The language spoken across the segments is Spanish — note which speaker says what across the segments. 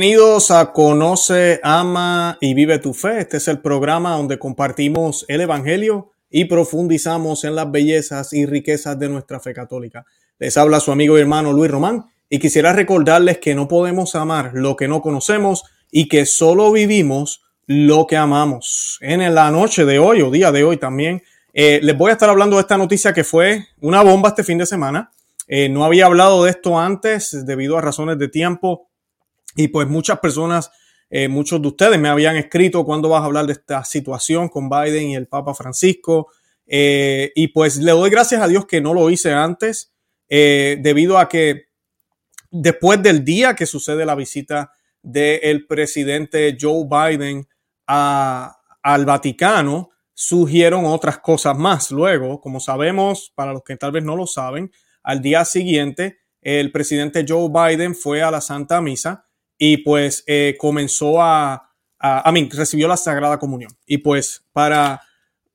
Speaker 1: Bienvenidos a Conoce, Ama y Vive tu Fe. Este es el programa donde compartimos el Evangelio y profundizamos en las bellezas y riquezas de nuestra fe católica. Les habla su amigo y hermano Luis Román y quisiera recordarles que no podemos amar lo que no conocemos y que solo vivimos lo que amamos. En la noche de hoy o día de hoy también eh, les voy a estar hablando de esta noticia que fue una bomba este fin de semana. Eh, no había hablado de esto antes debido a razones de tiempo y pues muchas personas, eh, muchos de ustedes me habían escrito cuándo vas a hablar de esta situación con Biden y el Papa Francisco. Eh, y pues le doy gracias a Dios que no lo hice antes, eh, debido a que después del día que sucede la visita del presidente Joe Biden a, al Vaticano, surgieron otras cosas más. Luego, como sabemos, para los que tal vez no lo saben, al día siguiente el presidente Joe Biden fue a la Santa Misa y pues eh, comenzó a, a, mí, recibió la Sagrada Comunión. Y pues para,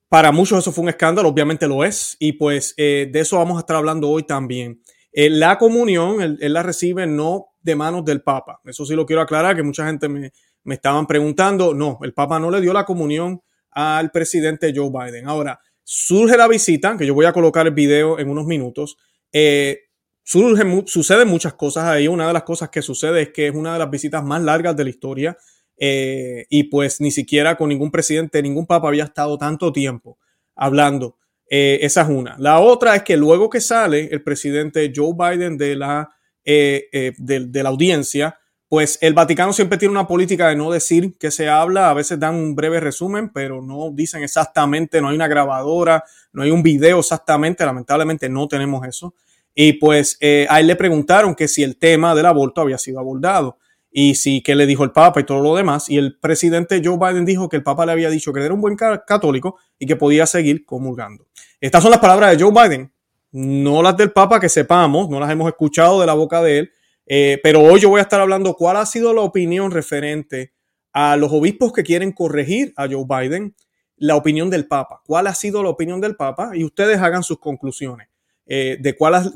Speaker 1: para muchos eso fue un escándalo, obviamente lo es, y pues eh, de eso vamos a estar hablando hoy también. Eh, la comunión, él, la recibe no de manos del Papa. Eso sí lo quiero aclarar, que mucha gente me, me estaban preguntando. No, el Papa no le dio la comunión al presidente Joe Biden. Ahora, surge la visita, que yo voy a colocar el video en unos minutos. Eh, surge, suceden muchas cosas ahí. Una de las cosas que sucede es que es una de las visitas más largas de la historia. Eh, y pues ni siquiera con ningún presidente, ningún papa había estado tanto tiempo hablando. Eh, esa es una. La otra es que luego que sale el presidente Joe Biden de la, eh, de, la audiencia, pues el Vaticano siempre tiene una política de no decir que se habla, a veces dan un breve resumen, pero no dicen exactamente, no hay una grabadora, no hay un video exactamente, lamentablemente no tenemos eso. Y pues eh, a él le preguntaron que si el tema del aborto había sido abordado y si qué le dijo el Papa y todo lo demás. Y el presidente Joe Biden dijo que el Papa le había dicho que era un buen católico y que podía seguir comulgando. Estas son las palabras de Joe Biden, no las del Papa que sepamos, no las hemos escuchado de la boca de él, eh, pero hoy yo voy a estar hablando cuál ha sido la opinión referente a los obispos que quieren corregir a Joe Biden, la opinión del Papa, cuál ha sido la opinión del Papa y ustedes hagan sus conclusiones. Eh, de cuál,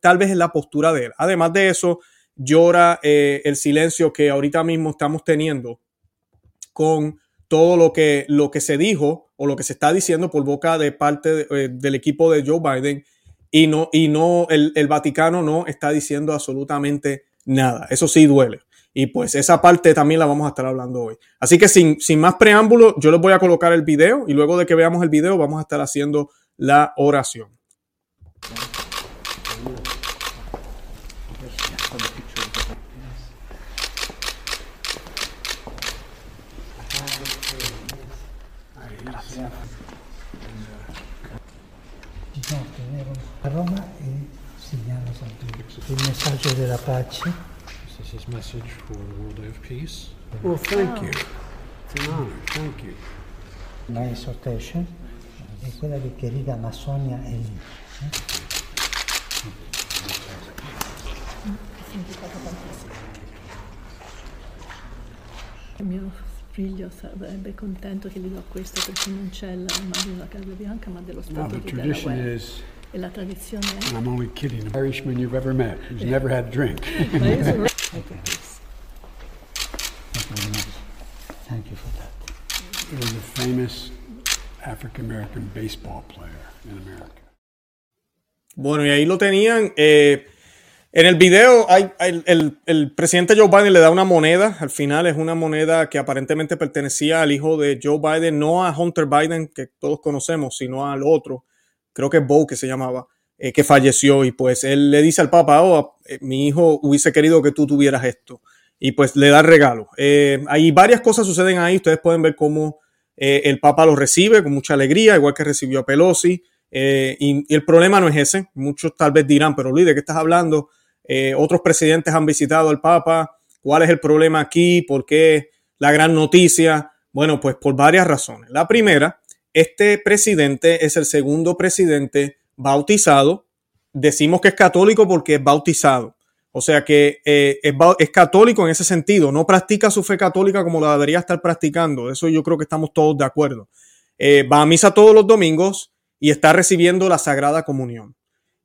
Speaker 1: tal vez es la postura de él. Además de eso, llora eh, el silencio que ahorita mismo estamos teniendo con todo lo que, lo que se dijo o lo que se está diciendo por boca de parte eh, del equipo de Joe Biden y no, y no el, el, Vaticano no está diciendo absolutamente nada. Eso sí duele. Y pues esa parte también la vamos a estar hablando hoy. Así que sin, sin más preámbulo, yo les voy a colocar el video y luego de que veamos el video vamos a estar haciendo la oración.
Speaker 2: Il messaggio della pace.
Speaker 3: This is his message for the world of peace.
Speaker 4: Well, thank you. It's an honor. Thank you.
Speaker 2: La exhortation è quella di querida Masonia e
Speaker 5: mio figlio sarebbe contento che gli do questo perché non c'è l'immagine della Casa Bianca ma dello Stato
Speaker 4: the
Speaker 5: di Delaware. La tradizione è...
Speaker 4: and I'm only kidding, an Irishman you've ever met who's never had a drink.
Speaker 2: Thank you for that.
Speaker 4: He was a famous African American baseball player in America.
Speaker 1: Bueno, y ahí lo tenían. eh, en el video, hay, hay- el, el presidente Joe Biden le da una moneda. Al final es una moneda que aparentemente pertenecía al hijo de Joe Biden, no a Hunter Biden, que todos conocemos, sino al otro. Creo que es Bo, que se llamaba, eh, que falleció. Y pues él le dice al Papa, oh, eh, mi hijo hubiese querido que tú tuvieras esto. Y pues le da regalo. Eh, hay varias cosas suceden ahí. Ustedes pueden ver cómo eh, el Papa lo recibe con mucha alegría, igual que recibió a Pelosi. Eh, y, y el problema no es ese. Muchos tal vez dirán, pero Luis, ¿de qué estás hablando? Eh, otros presidentes han visitado al Papa. ¿Cuál es el problema aquí? ¿Por qué la gran noticia? Bueno, pues por varias razones. La primera, este presidente es el segundo presidente bautizado. Decimos que es católico porque es bautizado. O sea que eh, es, católico en ese sentido. No practica su fe católica como la debería estar practicando. Eso yo creo que estamos todos de acuerdo. Eh, va a misa todos los domingos y está recibiendo la Sagrada Comunión.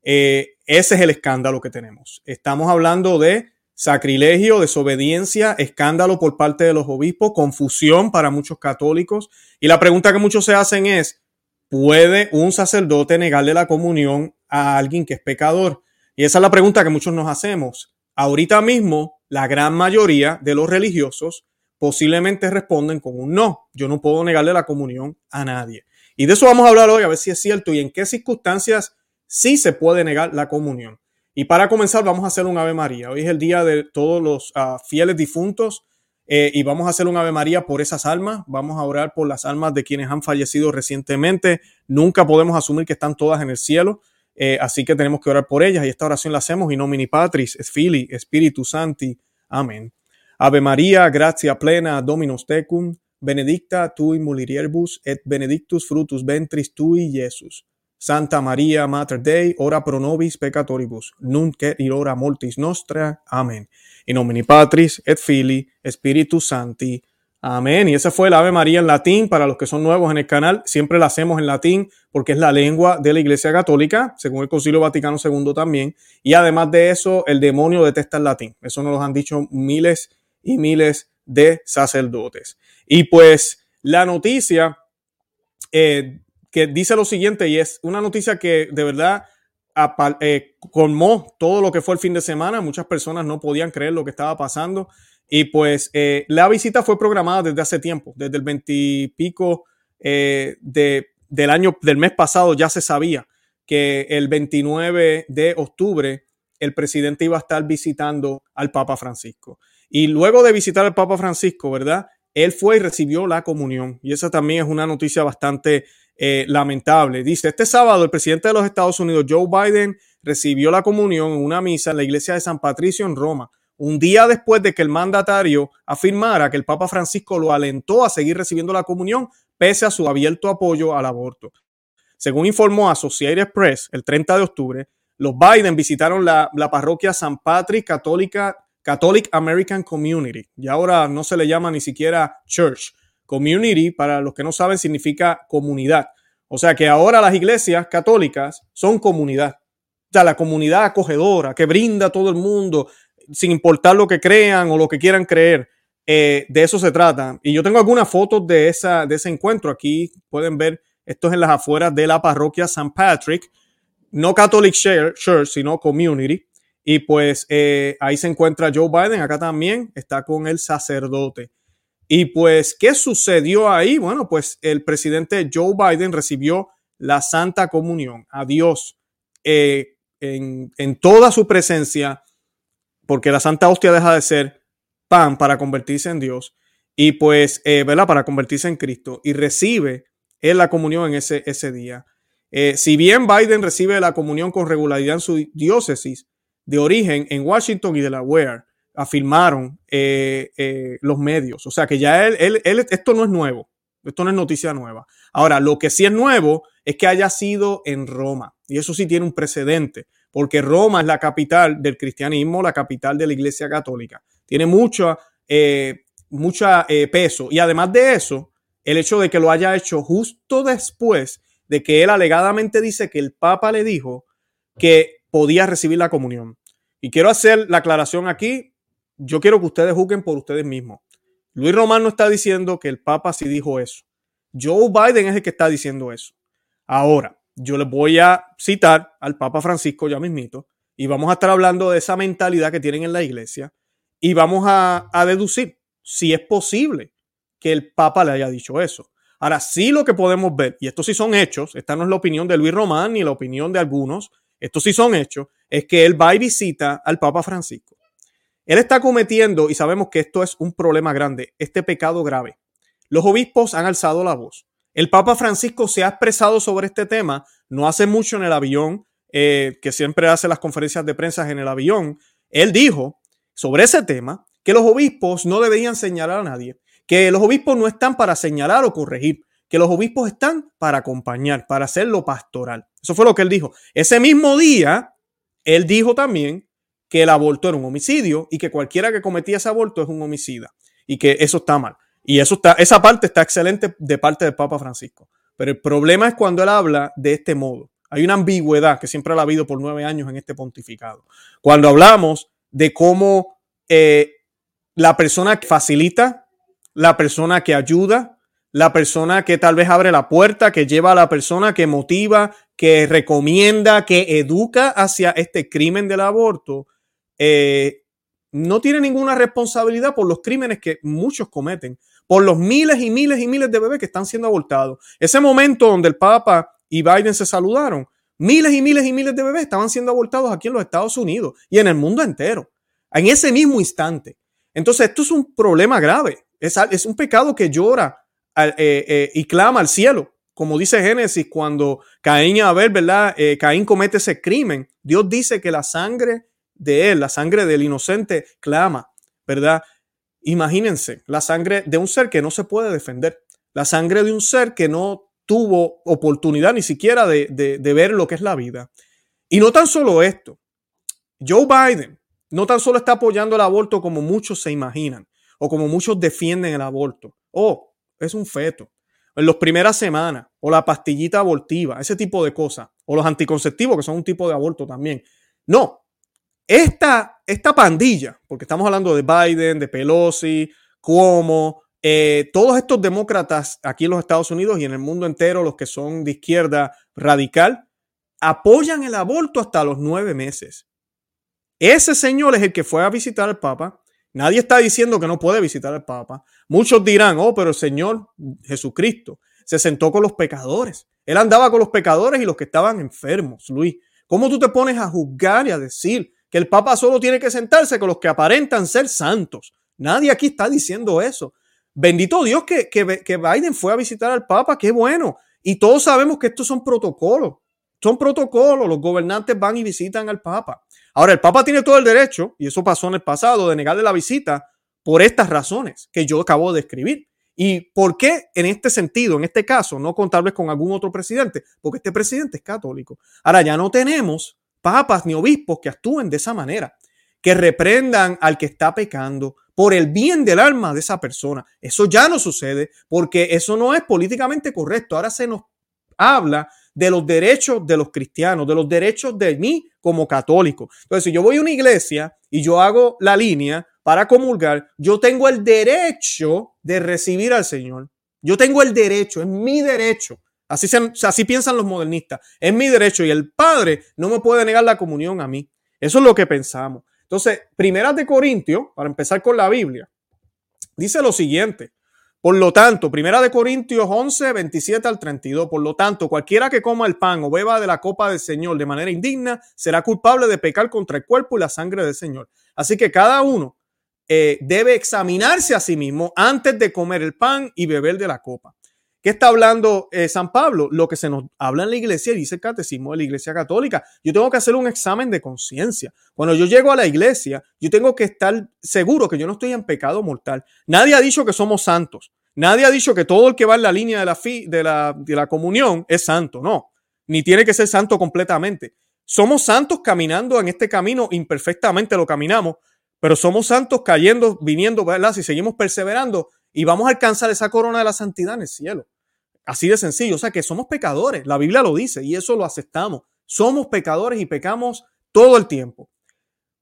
Speaker 1: Eh, ese es el escándalo que tenemos. Estamos hablando de sacrilegio, desobediencia, escándalo por parte de los obispos, confusión para muchos católicos. Y la pregunta que muchos se hacen es, ¿puede un sacerdote negarle la comunión a alguien que es pecador? Y esa es la pregunta que muchos nos hacemos. Ahorita mismo, la gran mayoría de los religiosos posiblemente responden con un no. Yo no puedo negarle la comunión a nadie. Y de eso vamos a hablar hoy, a ver si es cierto y en qué circunstancias sí se puede negar la comunión. Y para comenzar, vamos a hacer un Ave María. Hoy es el día de todos los ah, fieles difuntos eh, y vamos a hacer un Ave María por esas almas. Vamos a orar por las almas de quienes han fallecido recientemente. Nunca podemos asumir que están todas en el cielo. Eh, así que tenemos que orar por ellas y esta oración la hacemos in nomini Patris, es Fili, Spiritu Santi. Amén. Ave María, gratia plena, Dominus tecum, benedicta tui mulieribus et benedictus frutus ventris tui, Jesus. Santa María, Mater Dei, ora pro nobis peccatoribus, nunc et in hora mortis nostra. Amén. In nomine Patris et Filii, Spiritus Santi. Amén. Y esa fue la Ave María en latín. Para los que son nuevos en el canal, siempre la hacemos en latín porque es la lengua de la Iglesia Católica, según el Concilio Vaticano II también. Y además de eso, el demonio detesta el latín. Eso nos lo han dicho miles y miles de sacerdotes. Y pues la noticia eh, que dice lo siguiente y es una noticia que de verdad eh, colmó todo lo que fue el fin de semana. Muchas personas no podían creer lo que estaba pasando. Y pues eh, la visita fue programada desde hace tiempo, desde el 20 y pico eh, de, del año, del mes pasado ya se sabía que el 29 de octubre el presidente iba a estar visitando al Papa Francisco. Y luego de visitar al Papa Francisco, ¿verdad? Él fue y recibió la comunión. Y esa también es una noticia bastante eh, lamentable. Dice, este sábado el presidente de los Estados Unidos, Joe Biden, recibió la comunión en una misa en la iglesia de San Patricio en Roma, un día después de que el mandatario afirmara que el Papa Francisco lo alentó a seguir recibiendo la comunión pese a su abierto apoyo al aborto. Según informó Associated Press el 30 de octubre, los Biden visitaron la, la parroquia San Patrick Catholic American Community, y ahora no se le llama ni siquiera church, Community, para los que no saben, significa comunidad. O sea que ahora las iglesias católicas son comunidad. O sea, la comunidad acogedora que brinda a todo el mundo, sin importar lo que crean o lo que quieran creer. Eh, de eso se trata. Y yo tengo algunas fotos de, esa, de ese encuentro. Aquí pueden ver, esto es en las afueras de la parroquia St. Patrick. No Catholic Church, sino Community. Y pues eh, ahí se encuentra Joe Biden, acá también está con el sacerdote. Y pues, ¿qué sucedió ahí? Bueno, pues el presidente Joe Biden recibió la Santa Comunión a Dios eh, en, toda su presencia, porque la Santa Hostia deja de ser pan para convertirse en Dios y pues, eh, ¿verdad? Para convertirse en Cristo y recibe él la comunión en ese, ese día. Eh, si bien Biden recibe la comunión con regularidad en su diócesis de origen en Washington y Delaware, afirmaron eh, eh, los medios. O sea que ya él, él, esto no es nuevo, esto no es noticia nueva. Ahora, lo que sí es nuevo es que haya sido en Roma. Y eso sí tiene un precedente, porque Roma es la capital del cristianismo, la capital de la Iglesia Católica. Tiene mucho eh, mucha, peso. Y además de eso, el hecho de que lo haya hecho justo después de que él alegadamente dice que el Papa le dijo que podía recibir la comunión. Y quiero hacer la aclaración aquí, yo quiero que ustedes juzguen por ustedes mismos. Luis Román no está diciendo que el Papa sí dijo eso. Joe Biden es el que está diciendo eso. Ahora, yo les voy a citar al Papa Francisco ya mismito y vamos a estar hablando de esa mentalidad que tienen en la iglesia y vamos a, a deducir si es posible que el Papa le haya dicho eso. Ahora, sí lo que podemos ver, y esto sí son hechos, esta no es la opinión de Luis Román ni la opinión de algunos, estos sí son hechos, es que él va y visita al Papa Francisco él está cometiendo, y sabemos que esto es un problema grande, este pecado grave. Los obispos han alzado la voz. El Papa Francisco se ha expresado sobre este tema, no hace mucho en el avión, eh, que siempre hace las conferencias de prensa en el avión. Él dijo sobre ese tema que los obispos no deberían señalar a nadie, que los obispos no están para señalar o corregir, que los obispos están para acompañar, para hacer lo pastoral. Eso fue lo que él dijo. Ese mismo día, él dijo también que el aborto era un homicidio y que cualquiera que cometía ese aborto es un homicida y que eso está mal. Y eso está, esa parte está excelente de parte del Papa Francisco. Pero el problema es cuando él habla de este modo. Hay una ambigüedad que siempre ha habido por nueve años en este pontificado. Cuando hablamos de cómo eh, la persona que facilita, la persona que ayuda, la persona que tal vez abre la puerta, que lleva a la persona, que motiva, que recomienda, que educa hacia este crimen del aborto, eh, no tiene ninguna responsabilidad por los crímenes que muchos cometen, por los miles y miles y miles de bebés que están siendo abortados. Ese momento donde el Papa y Biden se saludaron, miles y miles y miles de bebés estaban siendo abortados aquí en los Estados Unidos y en el mundo entero, en ese mismo instante. Entonces, esto es un problema grave, es, un pecado que llora eh, eh, y clama al cielo. Como dice Génesis, cuando Caín y Abel, ¿verdad? Caín comete ese crimen, Dios dice que la sangre de él, la sangre del inocente, clama, ¿verdad? Imagínense, la sangre de un ser que no se puede defender, la sangre de un ser que no tuvo oportunidad ni siquiera de, de, ver lo que es la vida. Y no tan solo esto, Joe Biden no tan solo está apoyando el aborto como muchos se imaginan o como muchos defienden el aborto. Oh, es un feto. En las primeras semanas, o la pastillita abortiva, ese tipo de cosas, o los anticonceptivos, que son un tipo de aborto también. No, esta, esta pandilla, porque estamos hablando de Biden, de Pelosi, Cuomo, eh, todos estos demócratas aquí en los Estados Unidos y en el mundo entero, los que son de izquierda radical, apoyan el aborto hasta los nueve meses. Ese señor es el que fue a visitar al Papa. Nadie está diciendo que no puede visitar al Papa. Muchos dirán, oh, pero el Señor Jesucristo se sentó con los pecadores. Él andaba con los pecadores y los que estaban enfermos, Luis. ¿Cómo tú te pones a juzgar y a decir que el Papa solo tiene que sentarse con los que aparentan ser santos. Nadie aquí está diciendo eso. Bendito Dios que, que, Biden fue a visitar al Papa, qué bueno. Y todos sabemos que estos son protocolos. Son protocolos. Los gobernantes van y visitan al Papa. Ahora, el Papa tiene todo el derecho, y eso pasó en el pasado, de negarle la visita por estas razones que yo acabo de escribir. ¿Y por qué en este sentido, en este caso, no contarles con algún otro presidente? Porque este presidente es católico. Ahora ya no tenemos papas ni obispos que actúen de esa manera, que reprendan al que está pecando por el bien del alma de esa persona. Eso ya no sucede porque eso no es políticamente correcto. Ahora se nos habla de los derechos de los cristianos, de los derechos de mí como católico. Entonces, si yo voy a una iglesia y yo hago la línea para comulgar, yo tengo el derecho de recibir al Señor. Yo tengo el derecho, es mi derecho Así, así piensan los modernistas. Es mi derecho y el Padre no me puede negar la comunión a mí. Eso es lo que pensamos. Entonces, Primeras de Corintios, para empezar con la Biblia, dice lo siguiente. Por lo tanto, Primera de Corintios 11, 27 al 32. Por lo tanto, cualquiera que coma el pan o beba de la copa del Señor de manera indigna será culpable de pecar contra el cuerpo y la sangre del Señor. Así que cada uno eh, debe examinarse a sí mismo antes de comer el pan y beber de la copa. ¿Qué está hablando eh, San Pablo? Lo que se nos habla en la iglesia y dice el catecismo de la iglesia católica. Yo tengo que hacer un examen de conciencia. Cuando yo llego a la iglesia, yo tengo que estar seguro que yo no estoy en pecado mortal. Nadie ha dicho que somos santos. Nadie ha dicho que todo el que va en la línea de la, de la, de la comunión es santo. No, ni tiene que ser santo completamente. Somos santos caminando en este camino, imperfectamente lo caminamos, pero somos santos cayendo, viniendo, ¿verdad? Si seguimos perseverando y vamos a alcanzar esa corona de la santidad en el cielo. Así de sencillo. O sea que somos pecadores. La Biblia lo dice y eso lo aceptamos. Somos pecadores y pecamos todo el tiempo.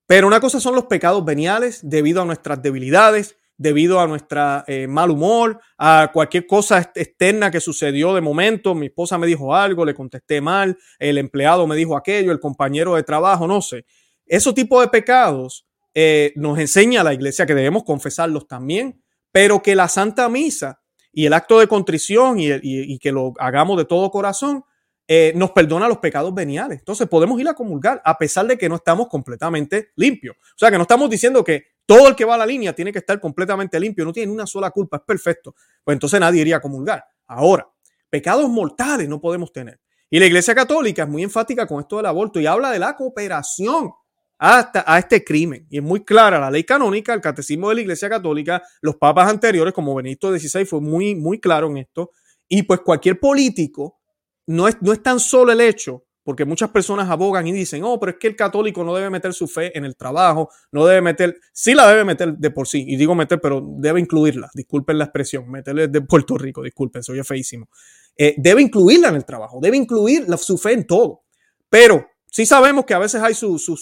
Speaker 1: Pero una cosa son los pecados veniales debido a nuestras debilidades, debido a nuestra eh, mal humor, a cualquier cosa externa que sucedió de momento. Mi esposa me dijo algo, le contesté mal, el empleado me dijo aquello, el compañero de trabajo, no sé. Ese tipo de pecados eh, nos enseña la iglesia que debemos confesarlos también, pero que la Santa Misa y el acto de contrición y, que lo hagamos de todo corazón, eh, nos perdona los pecados veniales. Entonces podemos ir a comulgar a pesar de que no estamos completamente limpios. O sea, que no estamos diciendo que todo el que va a la línea tiene que estar completamente limpio, no tiene una sola culpa, es perfecto. Pues entonces nadie iría a comulgar. Ahora, pecados mortales no podemos tener. Y la Iglesia Católica es muy enfática con esto del aborto y habla de la cooperación hasta a este crimen. Y es muy clara la ley canónica, el catecismo de la Iglesia Católica, los papas anteriores, como Benito XVI, fue muy, muy claro en esto. Y pues cualquier político, no es, no es tan solo el hecho, porque muchas personas abogan y dicen, oh, pero es que el católico no debe meter su fe en el trabajo, no debe meter, sí la debe meter de por sí, y digo meter, pero debe incluirla, disculpen la expresión, meterle de Puerto Rico, disculpen, soy feísimo. Eh, debe incluirla en el trabajo, debe incluir su fe en todo. Pero Sí sabemos que a veces hay sus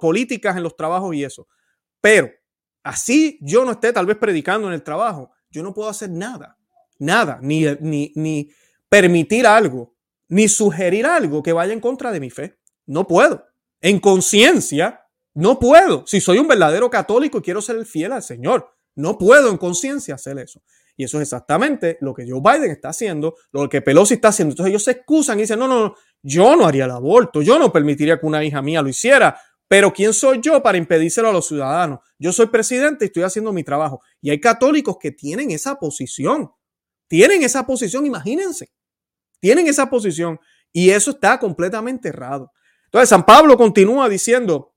Speaker 1: políticas en los trabajos y eso. Pero así yo no esté tal vez predicando en el trabajo, yo no puedo hacer nada, nada, ni, ni, permitir algo, ni sugerir algo que vaya en contra de mi fe. No puedo. En conciencia, no puedo. Si soy un verdadero católico y quiero ser fiel al Señor, no puedo en conciencia hacer eso. Y eso es exactamente lo que Joe Biden está haciendo, lo que Pelosi está haciendo. Entonces ellos se excusan y dicen, no, no, no, yo no haría el aborto, yo no permitiría que una hija mía lo hiciera, pero ¿quién soy yo para impedírselo a los ciudadanos? Yo soy presidente y estoy haciendo mi trabajo. Y hay católicos que tienen esa posición, tienen esa posición, imagínense, tienen esa posición y eso está completamente errado. Entonces San Pablo continúa diciendo,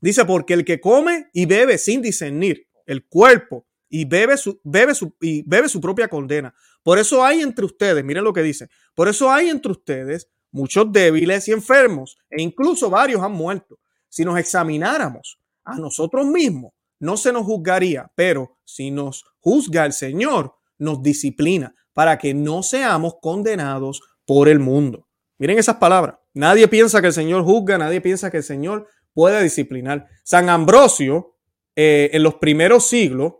Speaker 1: dice, porque el que come y bebe sin discernir el cuerpo y bebe su, bebe su, y bebe su propia condena. Por eso hay entre ustedes, miren lo que dice, por eso hay entre ustedes muchos débiles y enfermos, e incluso varios han muerto. Si nos examináramos a nosotros mismos, no se nos juzgaría, pero si nos juzga el Señor, nos disciplina para que no seamos condenados por el mundo. Miren esas palabras. Nadie piensa que el Señor juzga, nadie piensa que el Señor puede disciplinar. San Ambrosio, eh, en los primeros siglos,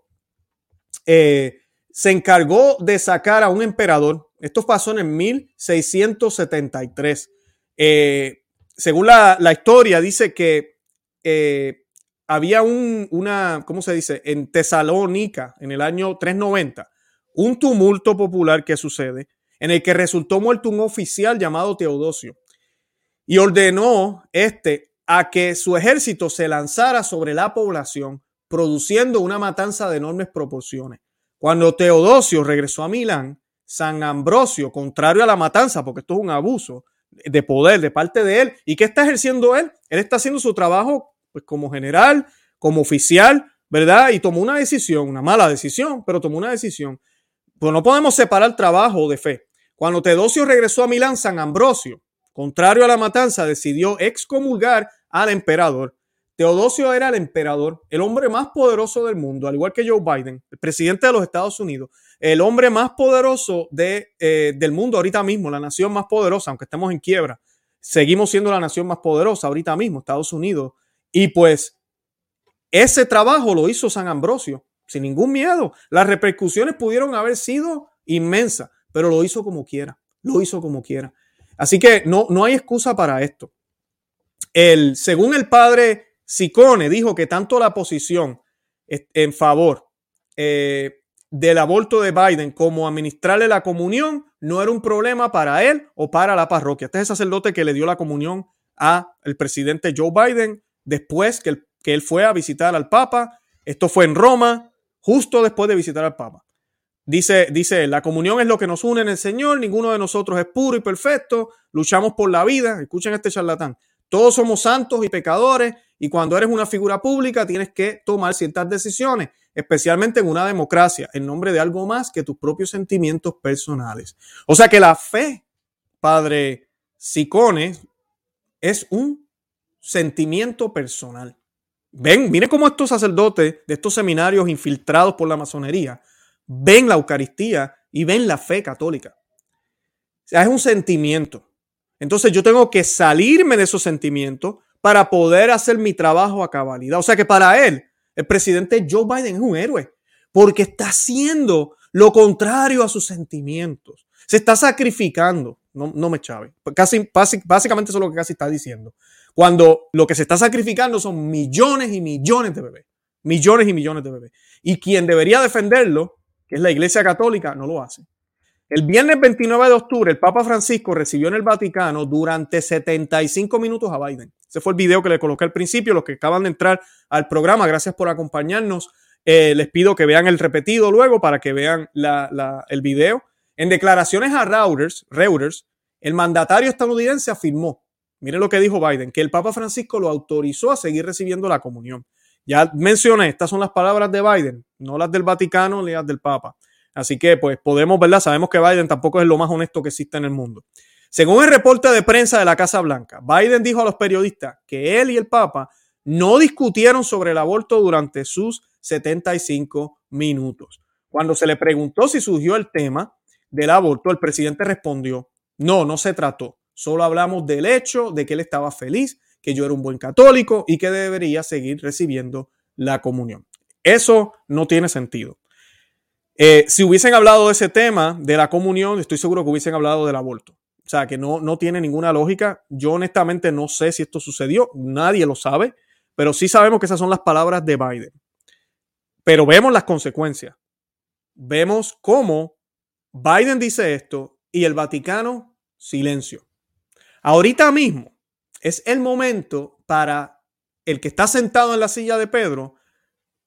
Speaker 1: eh, se encargó de sacar a un emperador. Esto pasó en el 1673. Eh, según la, historia, dice que eh, había un, una, ¿cómo se dice? En Tesalónica, en el año 390, un tumulto popular que sucede, en el que resultó muerto un oficial llamado Teodosio. Y ordenó este a que su ejército se lanzara sobre la población, produciendo una matanza de enormes proporciones. Cuando Teodosio regresó a Milán, San Ambrosio, contrario a la matanza, porque esto es un abuso de poder de parte de él, ¿y qué está ejerciendo él? Él está haciendo su trabajo pues, como general, como oficial, ¿verdad? Y tomó una decisión, una mala decisión, pero tomó una decisión. Pues no podemos separar trabajo de fe. Cuando Teodosio regresó a Milán, San Ambrosio, contrario a la matanza, decidió excomulgar al emperador Teodosio era el emperador, el hombre más poderoso del mundo, al igual que Joe Biden, el presidente de los Estados Unidos, el hombre más poderoso de, eh, del mundo ahorita mismo, la nación más poderosa, aunque estemos en quiebra, seguimos siendo la nación más poderosa ahorita mismo, Estados Unidos. Y pues ese trabajo lo hizo San Ambrosio, sin ningún miedo. Las repercusiones pudieron haber sido inmensas, pero lo hizo como quiera, lo hizo como quiera. Así que no, no hay excusa para esto. El, según el padre Sicone dijo que tanto la posición en favor eh, del aborto de Biden como administrarle la comunión no era un problema para él o para la parroquia. Este es el sacerdote que le dio la comunión a el presidente Joe Biden después que, que él fue a visitar al Papa. Esto fue en Roma, justo después de visitar al Papa. Dice, dice, la comunión es lo que nos une en el Señor, ninguno de nosotros es puro y perfecto, luchamos por la vida, escuchen este charlatán, todos somos santos y pecadores y cuando eres una figura pública tienes que tomar ciertas decisiones, especialmente en una democracia, en nombre de algo más que tus propios sentimientos personales. O sea que la fe, padre Sicone, es un sentimiento personal. Ven, mire cómo estos sacerdotes de estos seminarios infiltrados por la masonería ven la Eucaristía y ven la fe católica. O sea, es un sentimiento. Entonces yo tengo que salirme de esos sentimientos para poder hacer mi trabajo a cabalidad. O sea que para él, el presidente Joe Biden es un héroe porque está haciendo lo contrario a sus sentimientos. Se está sacrificando. No, no me chave. Casi, básicamente eso es lo que casi está diciendo. Cuando lo que se está sacrificando son millones y millones de bebés. Millones y millones de bebés. Y quien debería defenderlo, que es la Iglesia Católica, no lo hace. El viernes 29 de octubre, el Papa Francisco recibió en el Vaticano durante 75 minutos a Biden. Ese fue el video que le coloqué al principio. Los que acaban de entrar al programa, gracias por acompañarnos. Eh, les pido que vean el repetido luego para que vean el video. En declaraciones a Reuters, Reuters, el mandatario estadounidense afirmó, miren lo que dijo Biden, que el Papa Francisco lo autorizó a seguir recibiendo la comunión. Ya mencioné, estas son las palabras de Biden, no las del Vaticano ni las del Papa. Así que, pues, podemos, ¿verdad? Sabemos que Biden tampoco es lo más honesto que existe en el mundo. Según el reporte de prensa de la Casa Blanca, Biden dijo a los periodistas que él y el Papa no discutieron sobre el aborto durante sus 75 minutos. Cuando se le preguntó si surgió el tema del aborto, el presidente respondió, no, no se trató. Solo hablamos del hecho de que él estaba feliz, que yo era un buen católico y que debería seguir recibiendo la comunión. Eso no tiene sentido. Eh, si hubiesen hablado de ese tema, de la comunión, estoy seguro que hubiesen hablado del aborto. O sea, que no, no tiene ninguna lógica. Yo honestamente no sé si esto sucedió, nadie lo sabe, pero sí sabemos que esas son las palabras de Biden. Pero vemos las consecuencias. Vemos cómo Biden dice esto y el Vaticano, silencio. Ahorita mismo es el momento para el que está sentado en la silla de Pedro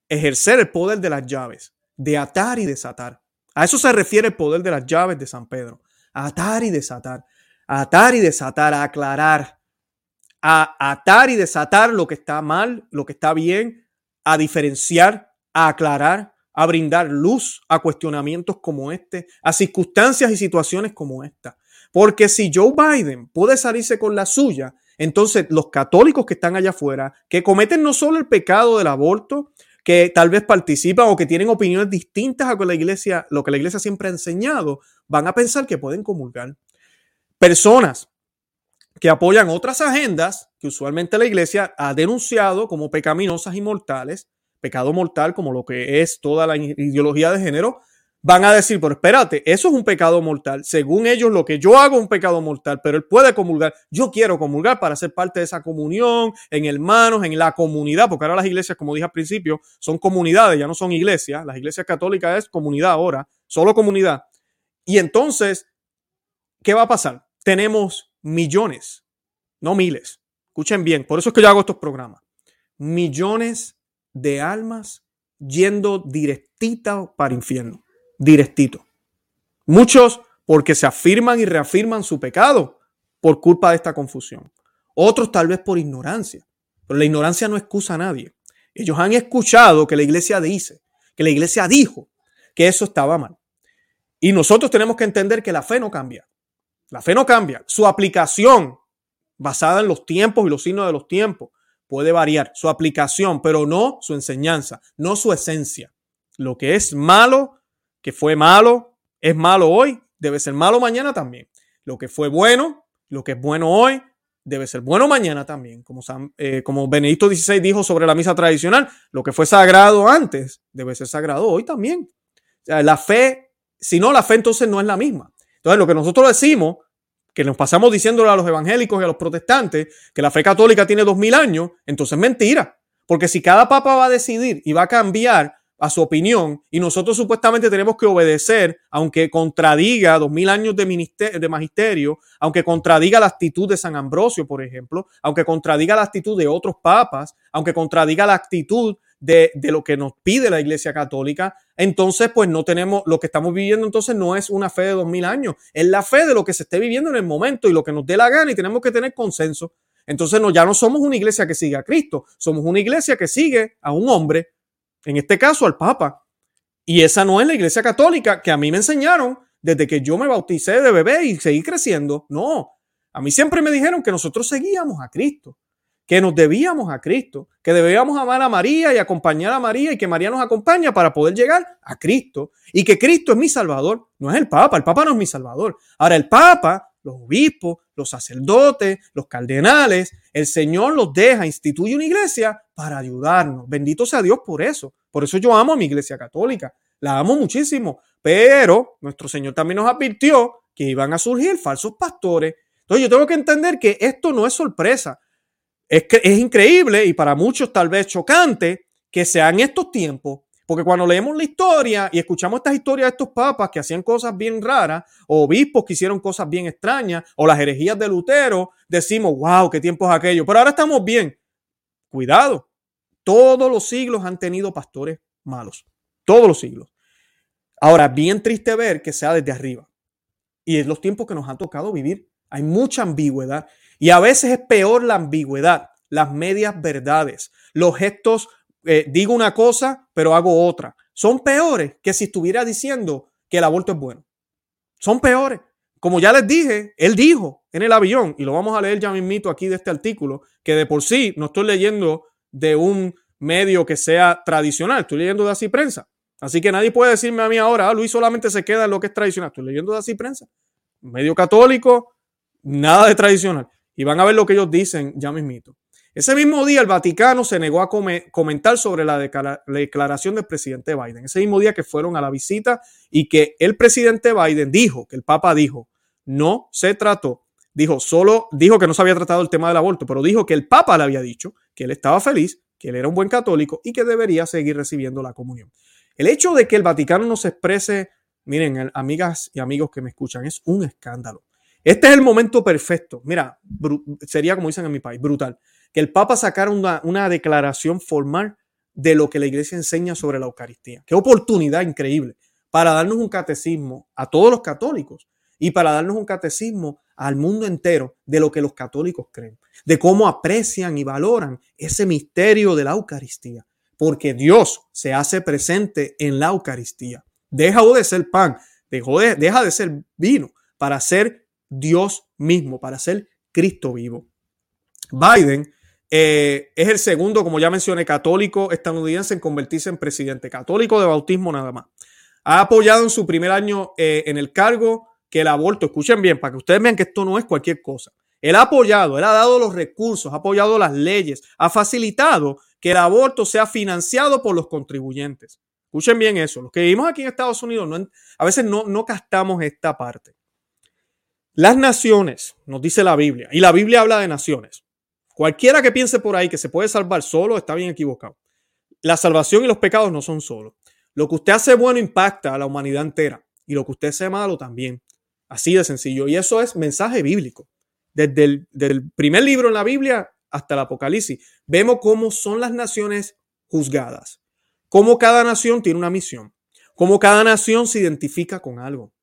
Speaker 1: ejercer el poder de las llaves, de atar y desatar. A eso se refiere el poder de las llaves de San Pedro. Atar y desatar. Atar y desatar, a aclarar. A atar y desatar lo que está mal, lo que está bien, a diferenciar, a aclarar, a brindar luz a cuestionamientos como este, a circunstancias y situaciones como esta. Porque si Joe Biden puede salirse con la suya, entonces los católicos que están allá afuera, que cometen no solo el pecado del aborto, que tal vez participan o que tienen opiniones distintas a lo que la iglesia, lo que la iglesia siempre ha enseñado, van a pensar que pueden comulgar. Personas que apoyan otras agendas que usualmente la iglesia ha denunciado como pecaminosas y mortales, pecado mortal como lo que es toda la ideología de género, van a decir, pero espérate, eso es un pecado mortal. Según ellos, lo que yo hago es un pecado mortal, pero él puede comulgar. Yo quiero comulgar para ser parte de esa comunión, en hermanos, en la comunidad, porque ahora las iglesias, como dije al principio, son comunidades, ya no son iglesias. Las iglesias católicas es comunidad ahora, solo comunidad. Y entonces, ¿qué va a pasar? Tenemos millones, no miles. Escuchen bien, por eso es que yo hago estos programas. Millones de almas yendo directita para infierno directito. Muchos porque se afirman y reafirman su pecado por culpa de esta confusión. Otros tal vez por ignorancia. Pero la ignorancia no excusa a nadie. Ellos han escuchado que la iglesia dice, que la iglesia dijo que eso estaba mal. Y nosotros tenemos que entender que la fe no cambia. La fe no cambia. Su aplicación, basada en los tiempos y los signos de los tiempos, puede variar. Su aplicación, pero no su enseñanza, no su esencia. Lo que es malo que fue malo, es malo hoy, debe ser malo mañana también. Lo que fue bueno, lo que es bueno hoy, debe ser bueno mañana también. Como, eh, como Benedicto XVI dijo sobre la misa tradicional, lo que fue sagrado antes, debe ser sagrado hoy también. la fe, si no, la fe entonces no es la misma. Entonces, lo que nosotros decimos, que nos pasamos diciéndole a los evangélicos y a los protestantes, que la fe católica tiene dos mil años, entonces es mentira. Porque si cada papa va a decidir y va a cambiar a su opinión y nosotros supuestamente tenemos que obedecer, aunque contradiga dos mil años de, de magisterio, aunque contradiga la actitud de San Ambrosio, por ejemplo, aunque contradiga la actitud de otros papas, aunque contradiga la actitud de, de, lo que nos pide la Iglesia Católica, entonces pues no tenemos, lo que estamos viviendo entonces no es una fe de dos mil años, es la fe de lo que se esté viviendo en el momento y lo que nos dé la gana y tenemos que tener consenso. Entonces no, ya no somos una iglesia que sigue a Cristo, somos una iglesia que sigue a un hombre en este caso al Papa. Y esa no es la Iglesia Católica que a mí me enseñaron desde que yo me bauticé de bebé y seguí creciendo. No, a mí siempre me dijeron que nosotros seguíamos a Cristo, que nos debíamos a Cristo, que debíamos amar a María y acompañar a María y que María nos acompaña para poder llegar a Cristo y que Cristo es mi Salvador, no es el Papa, el Papa no es mi Salvador. Ahora el Papa, los obispos, los sacerdotes, los cardenales, el Señor los deja, instituye una iglesia para ayudarnos. Bendito sea Dios por eso. Por eso yo amo a mi iglesia católica. La amo muchísimo. Pero nuestro Señor también nos advirtió que iban a surgir falsos pastores. Entonces yo tengo que entender que esto no es sorpresa. Es, que, es increíble y para muchos tal vez chocante que sean estos tiempos porque cuando leemos la historia y escuchamos estas historias de estos papas que hacían cosas bien raras, o obispos que hicieron cosas bien extrañas, o las herejías de Lutero, decimos, wow, qué tiempos aquellos. Pero ahora estamos bien. Cuidado. Todos los siglos han tenido pastores malos. Todos los siglos. Ahora, bien triste ver que sea desde arriba. Y es los tiempos que nos han tocado vivir. Hay mucha ambigüedad. Y a veces es peor la ambigüedad, las medias verdades, los gestos eh, digo una cosa, pero hago otra. Son peores que si estuviera diciendo que el aborto es bueno. Son peores. Como ya les dije, él dijo en el avión, y lo vamos a leer ya mismito aquí de este artículo, que de por sí no estoy leyendo de un medio que sea tradicional, estoy leyendo de así prensa. Así que nadie puede decirme a mí ahora, ah, Luis solamente se queda en lo que es tradicional. Estoy leyendo de así prensa. Medio católico, nada de tradicional. Y van a ver lo que ellos dicen ya mismito. Ese mismo día el Vaticano se negó a comentar sobre la, declaración del presidente Biden. Ese mismo día que fueron a la visita y que el presidente Biden dijo, que el Papa dijo, no se trató, dijo solo, dijo que no se había tratado el tema del aborto, pero dijo que el Papa le había dicho que él estaba feliz, que él era un buen católico y que debería seguir recibiendo la comunión. El hecho de que el Vaticano no se exprese, miren, amigas y amigos que me escuchan, es un escándalo. Este es el momento perfecto. Mira, sería como dicen en mi país, brutal que el Papa sacara una, declaración formal de lo que la iglesia enseña sobre la Eucaristía. Qué oportunidad increíble para darnos un catecismo a todos los católicos y para darnos un catecismo al mundo entero de lo que los católicos creen, de cómo aprecian y valoran ese misterio de la Eucaristía, porque Dios se hace presente en la Eucaristía. Deja de ser pan, deja de ser vino para ser Dios mismo, para ser Cristo vivo. Biden eh, es el segundo, como ya mencioné, católico estadounidense en convertirse en presidente, católico de bautismo nada más. Ha apoyado en su primer año eh, en el cargo que el aborto, escuchen bien, para que ustedes vean que esto no es cualquier cosa. Él ha apoyado, él ha dado los recursos, ha apoyado las leyes, ha facilitado que el aborto sea financiado por los contribuyentes. Escuchen bien eso. Los que vivimos aquí en Estados Unidos a veces no, no esta parte. Las naciones, nos dice la Biblia, y la Biblia habla de naciones. Cualquiera que piense por ahí que se puede salvar solo está bien equivocado. La salvación y los pecados no son solo. Lo que usted hace bueno impacta a la humanidad entera y lo que usted hace malo también. Así de sencillo. Y eso es mensaje bíblico. Desde el primer libro en la Biblia hasta el Apocalipsis, vemos cómo son las naciones juzgadas, cómo cada nación tiene una misión, cómo cada nación se identifica con algo.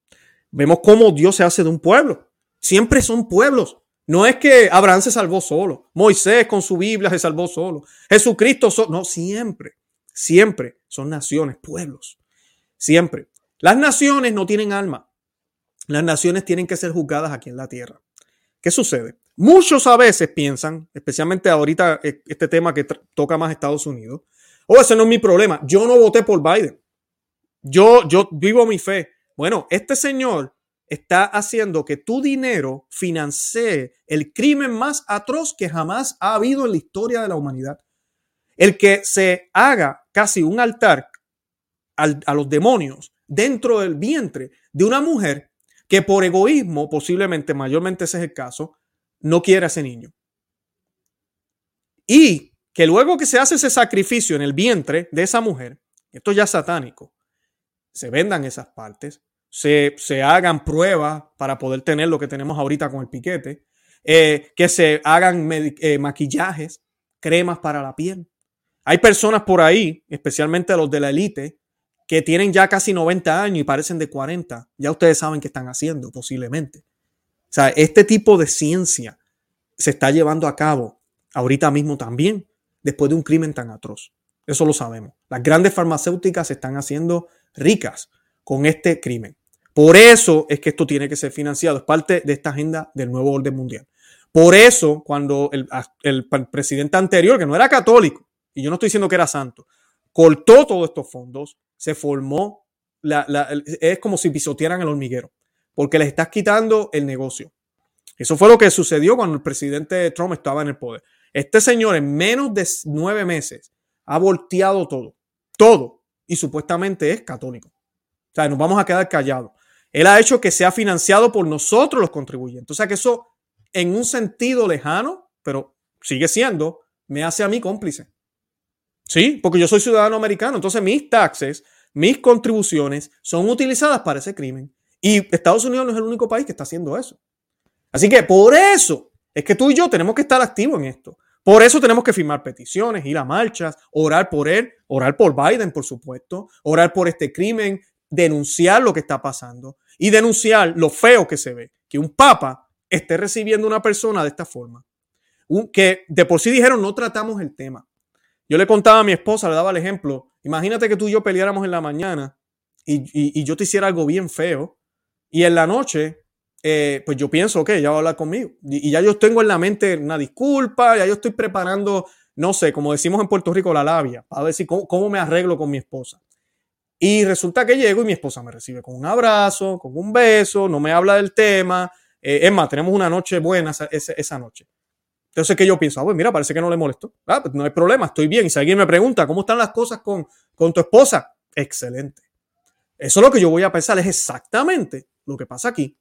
Speaker 1: Vemos cómo Dios se hace de un pueblo. Siempre son pueblos. No es que Abraham se salvó solo, Moisés con su Biblia se salvó solo, Jesucristo solo. No, siempre, siempre son naciones, pueblos. Siempre. Las naciones no tienen alma. Las naciones tienen que ser juzgadas aquí en la tierra. ¿Qué sucede? Muchos a veces piensan, especialmente ahorita eh, este tema que toca más Estados Unidos, oh, ese no es mi problema. Yo no voté por Biden. Yo, yo vivo mi fe. Bueno, este señor está haciendo que tu dinero financie el crimen más atroz que jamás ha habido en la historia de la humanidad. El que se haga casi un altar a los demonios dentro del vientre de una mujer que por egoísmo, posiblemente, mayormente ese es el caso, no quiere a ese niño. Y que luego que se hace ese sacrificio en el vientre de esa mujer, esto ya es satánico, se vendan esas partes, se, hagan pruebas para poder tener lo que tenemos ahorita con el piquete, eh, que se hagan eh, maquillajes, cremas para la piel. Hay personas por ahí, especialmente los de la élite, que tienen ya casi 90 años y parecen de 40. Ya ustedes saben qué están haciendo, posiblemente. O sea, este tipo de ciencia se está llevando a cabo ahorita mismo también, después de un crimen tan atroz. Eso lo sabemos. Las grandes farmacéuticas se están haciendo ricas con este crimen. Por eso es que esto tiene que ser financiado, es parte de esta agenda del nuevo orden mundial. Por eso, cuando el, presidente anterior, que no era católico, y yo no estoy diciendo que era santo, cortó todos estos fondos, se formó, es como si pisotearan el hormiguero, porque les estás quitando el negocio. Eso fue lo que sucedió cuando el presidente Trump estaba en el poder. Este señor en menos de nueve meses ha volteado todo, todo, y supuestamente es católico. O sea, nos vamos a quedar callados. Él ha hecho que sea financiado por nosotros los contribuyentes. O sea que eso, en un sentido lejano, pero sigue siendo, me hace a mí cómplice. Sí, porque yo soy ciudadano americano. Entonces mis taxes, mis contribuciones son utilizadas para ese crimen. Y Estados Unidos no es el único país que está haciendo eso. Así que por eso es que tú y yo tenemos que estar activos en esto. Por eso tenemos que firmar peticiones, ir a marchas, orar por él, orar por Biden, por supuesto, orar por este crimen, denunciar lo que está pasando y denunciar lo feo que se ve, que un papa esté recibiendo una persona de esta forma. que de por sí dijeron no tratamos el tema. Yo le contaba a mi esposa, le daba el ejemplo, imagínate que tú y yo peleáramos en la mañana y, yo te hiciera algo bien feo y en la noche, eh, pues yo pienso, ok, ya va a hablar conmigo y, ya yo tengo en la mente una disculpa, ya yo estoy preparando, no sé, como decimos en Puerto Rico, la labia, para ver si cómo me arreglo con mi esposa. Y resulta que llego y mi esposa me recibe con un abrazo, con un beso, no me habla del tema. Eh, es más, tenemos una noche buena esa, noche. Entonces, ¿qué yo pienso? Ah, pues mira, parece que no le molesto. Ah, pues no hay problema, estoy bien. Y si alguien me pregunta, ¿cómo están las cosas con, con tu esposa? Excelente. Eso es lo que yo voy a pensar, es exactamente lo que pasa aquí.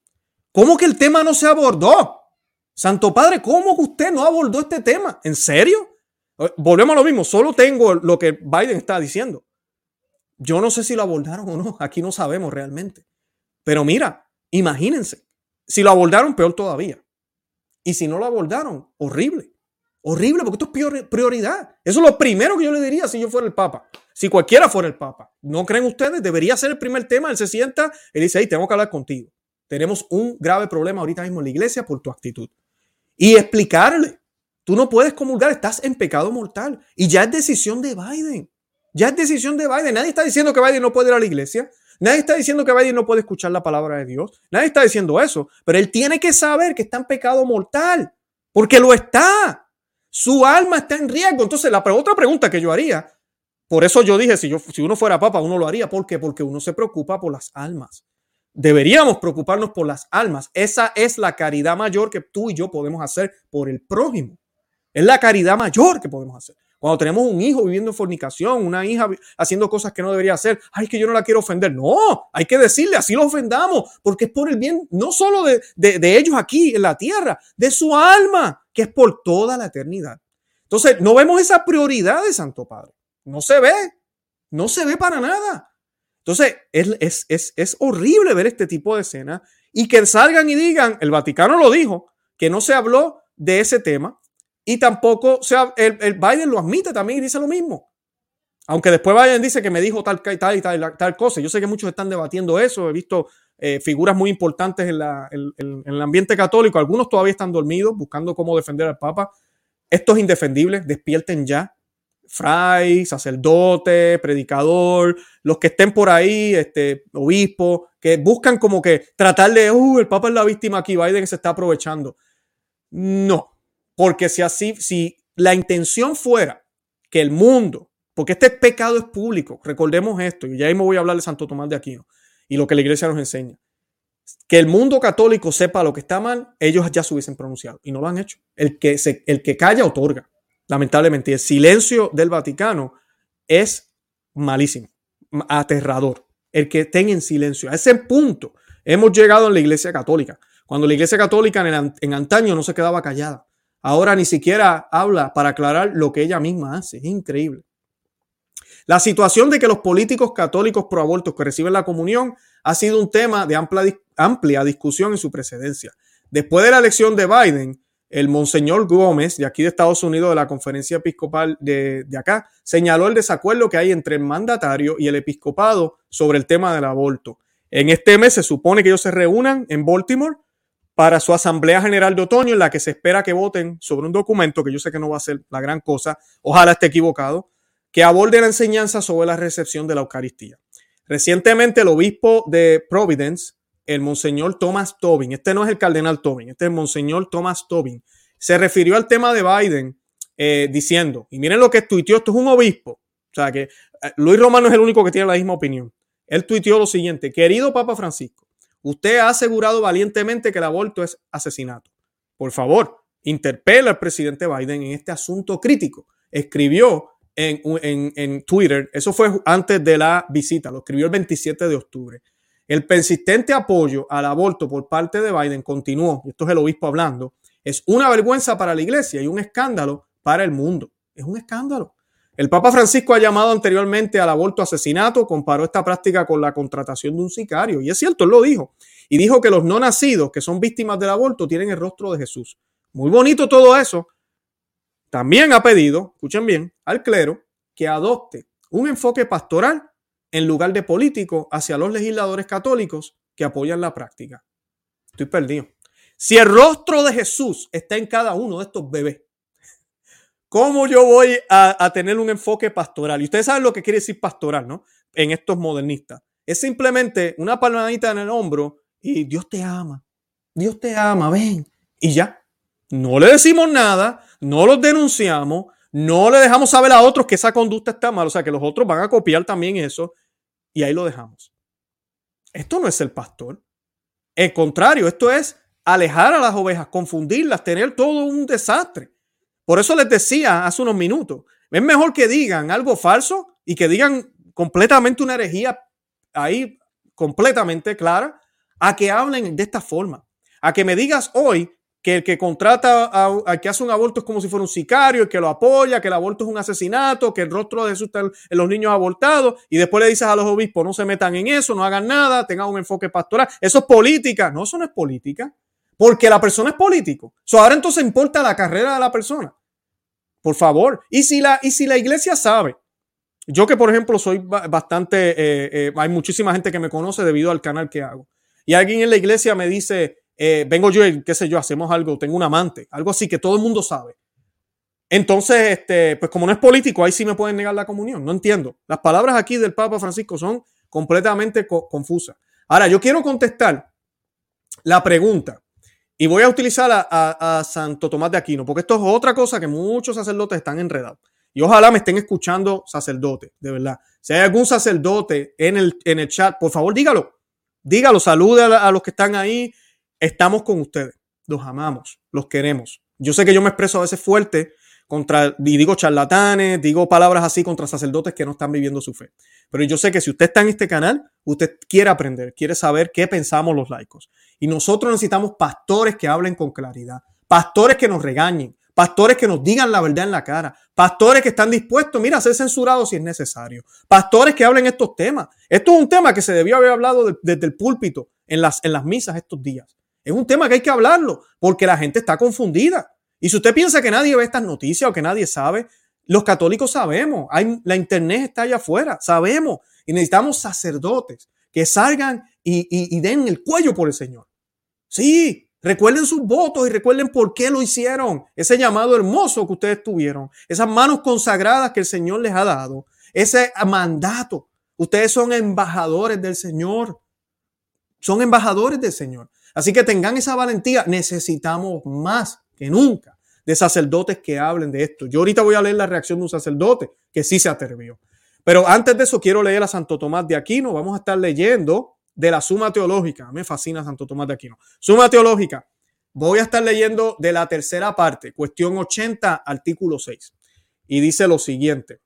Speaker 1: ¿Cómo que el tema no se abordó? Santo Padre, ¿cómo que usted no abordó este tema? ¿En serio? Eh, volvemos a lo mismo, solo tengo lo que Biden está diciendo. Yo no sé si lo abordaron o no, aquí no sabemos realmente. Pero mira, imagínense, si lo abordaron, peor todavía. Y si no lo abordaron, horrible. Horrible, porque esto es prioridad. Eso es lo primero que yo le diría si yo fuera el Papa. Si cualquiera fuera el Papa. ¿No creen ustedes? Debería ser el primer tema. Él se sienta y dice, hey, tengo que hablar contigo. Tenemos un grave problema ahorita mismo en la iglesia por tu actitud. Y explicarle, tú no puedes comulgar, estás en pecado mortal. Y ya es decisión de Biden. Ya es decisión de Biden. Nadie está diciendo que Biden no puede ir a la iglesia. Nadie está diciendo que Biden no puede escuchar la palabra de Dios. Nadie está diciendo eso. Pero él tiene que saber que está en pecado mortal. Porque lo está. Su alma está en riesgo. Entonces, la otra pregunta que yo haría, por eso yo dije, si, yo, si uno fuera papa, uno lo haría. ¿Por qué? Porque uno se preocupa por las almas. Deberíamos preocuparnos por las almas. Esa es la caridad mayor que tú y yo podemos hacer por el prójimo. Es la caridad mayor que podemos hacer. Cuando tenemos un hijo viviendo en fornicación, una hija haciendo cosas que no debería hacer, ay, que yo no la quiero ofender. No, hay que decirle, así lo ofendamos, porque es por el bien no solo de, de ellos aquí en la tierra, de su alma, que es por toda la eternidad. Entonces, no vemos esa prioridad de Santo Padre. No se ve, no se ve para nada. Entonces, es, es, es, es horrible ver este tipo de escenas y que salgan y digan, el Vaticano lo dijo, que no se habló de ese tema, y tampoco, o sea, el, el, Biden lo admite también dice lo mismo. Aunque después Biden dice que me dijo tal, tal y tal, cosa. Yo sé que muchos están debatiendo eso. He visto eh, figuras muy importantes en, la, en, el ambiente católico. Algunos todavía están dormidos buscando cómo defender al Papa. Esto es indefendible. Despierten ya. Fray, sacerdote, predicador, los que estén por ahí, este, obispo, que buscan como que tratar de, uh, el Papa es la víctima aquí, Biden se está aprovechando. No, porque si así, si la intención fuera que el mundo, porque este pecado es público, recordemos esto, y ya ahí me voy a hablar de Santo Tomás de Aquino y lo que la iglesia nos enseña. Que el mundo católico sepa lo que está mal, ellos ya se hubiesen pronunciado y no lo han hecho. El que, se, el que calla otorga, lamentablemente. El silencio del Vaticano es malísimo, aterrador. El que tenga en silencio. A ese punto hemos llegado en la iglesia católica. Cuando la iglesia católica en, en antaño no se quedaba callada Ahora ni siquiera habla para aclarar lo que ella misma hace. Es increíble. La situación de que los políticos católicos pro abortos que reciben la comunión ha sido un tema de amplia, amplia discusión en su precedencia. Después de la elección de Biden, el monseñor Gómez, de aquí de Estados Unidos, de la conferencia episcopal de, de, acá, señaló el desacuerdo que hay entre el mandatario y el episcopado sobre el tema del aborto. En este mes se supone que ellos se reúnan en Baltimore para su Asamblea General de Otoño, en la que se espera que voten sobre un documento que yo sé que no va a ser la gran cosa, ojalá esté equivocado, que aborde la enseñanza sobre la recepción de la Eucaristía. Recientemente el obispo de Providence, el monseñor Thomas Tobin, este no es el cardenal Tobin, este es el monseñor Thomas Tobin, se refirió al tema de Biden eh, diciendo, y miren lo que tuiteó, esto es un obispo, o sea que eh, Luis Romano es el único que tiene la misma opinión. Él tuiteó lo siguiente, querido Papa Francisco, Usted ha asegurado valientemente que el aborto es asesinato. Por favor, interpela al presidente Biden en este asunto crítico. Escribió en, en, Twitter, eso fue antes de la visita, lo escribió el 27 de octubre. El persistente apoyo al aborto por parte de Biden continuó, y esto es el obispo hablando, es una vergüenza para la iglesia y un escándalo para el mundo. Es un escándalo. El Papa Francisco ha llamado anteriormente al aborto asesinato, comparó esta práctica con la contratación de un sicario. Y es cierto, él lo dijo. Y dijo que los no nacidos que son víctimas del aborto tienen el rostro de Jesús. Muy bonito todo eso. También ha pedido, escuchen bien, al clero que adopte un enfoque pastoral en lugar de político hacia los legisladores católicos que apoyan la práctica. Estoy perdido. Si el rostro de Jesús está en cada uno de estos bebés, ¿Cómo yo voy a, tener un enfoque pastoral? Y ustedes saben lo que quiere decir pastoral, ¿no? En estos modernistas. Es simplemente una palmadita en el hombro y Dios te ama. Dios te ama, ven. Y ya. No le decimos nada, no los denunciamos, no le dejamos saber a otros que esa conducta está mal, o sea que los otros van a copiar también eso y ahí lo dejamos. Esto no es el pastor. En contrario, esto es alejar a las ovejas, confundirlas, tener todo un desastre. Por eso les decía hace unos minutos, es mejor que digan algo falso y que digan completamente una herejía ahí completamente clara a que hablen de esta forma. A que me digas hoy que el que contrata a, que hace un aborto es como si fuera un sicario, que lo apoya, que el aborto es un asesinato, que el rostro de Jesús está en los niños abortados, y después le dices a los obispos, no se metan en eso, no hagan nada, tengan un enfoque pastoral. Eso es política. No, eso no es política, porque la persona es político. ahora entonces importa la carrera de la persona. Por favor. Y si la, y si la iglesia sabe, yo que por ejemplo soy bastante, eh, eh, hay muchísima gente que me conoce debido al canal que hago. Y alguien en la iglesia me dice, eh, vengo yo y qué sé yo, hacemos algo, tengo un amante, algo así que todo el mundo sabe. Entonces, este, pues como no es político, ahí sí me pueden negar la comunión. No entiendo. Las palabras aquí del Papa Francisco son completamente confusas. Ahora, yo quiero contestar la pregunta y voy a utilizar a, Santo Tomás de Aquino, porque esto es otra cosa que muchos sacerdotes están enredados. Y ojalá me estén escuchando sacerdotes, de verdad. Si hay algún sacerdote en el, en el chat, por favor dígalo. Dígalo, salude a los que están ahí, estamos con ustedes, los amamos, los queremos. Yo sé que yo me expreso a veces fuerte contra, y digo charlatanes, digo palabras así contra sacerdotes que no están viviendo su fe. Pero yo sé que si usted está en este canal, usted quiere aprender, quiere saber qué pensamos los laicos. Y nosotros necesitamos pastores que hablen con claridad, pastores que nos regañen, pastores que nos digan la verdad en la cara, pastores que están dispuestos, mira, a ser censurados si es necesario, pastores que hablen estos temas. Esto es un tema que se debió haber hablado desde el púlpito en las, en las misas estos días. Es un tema que hay que hablarlo porque la gente está confundida. Y si usted piensa que nadie ve estas noticias o que nadie sabe, los católicos sabemos. La internet está allá afuera, sabemos. Y necesitamos sacerdotes que salgan y den el cuello por el Señor. Sí, recuerden sus votos y recuerden por qué lo hicieron. Ese llamado hermoso que ustedes tuvieron. Esas manos consagradas que el Señor les ha dado. Ese mandato. Ustedes son embajadores del Señor. Son embajadores del Señor. Así que tengan esa valentía. Necesitamos más que nunca de sacerdotes que hablen de esto. Yo ahorita voy a leer la reacción de un sacerdote que sí se atrevió. Pero antes de eso quiero leer a Santo Tomás de Aquino. Vamos a estar leyendo de la Suma Teológica. Me fascina Santo Tomás de Aquino. Suma Teológica. Voy a estar leyendo de la tercera parte, cuestión 80, artículo 6. Y dice lo siguiente.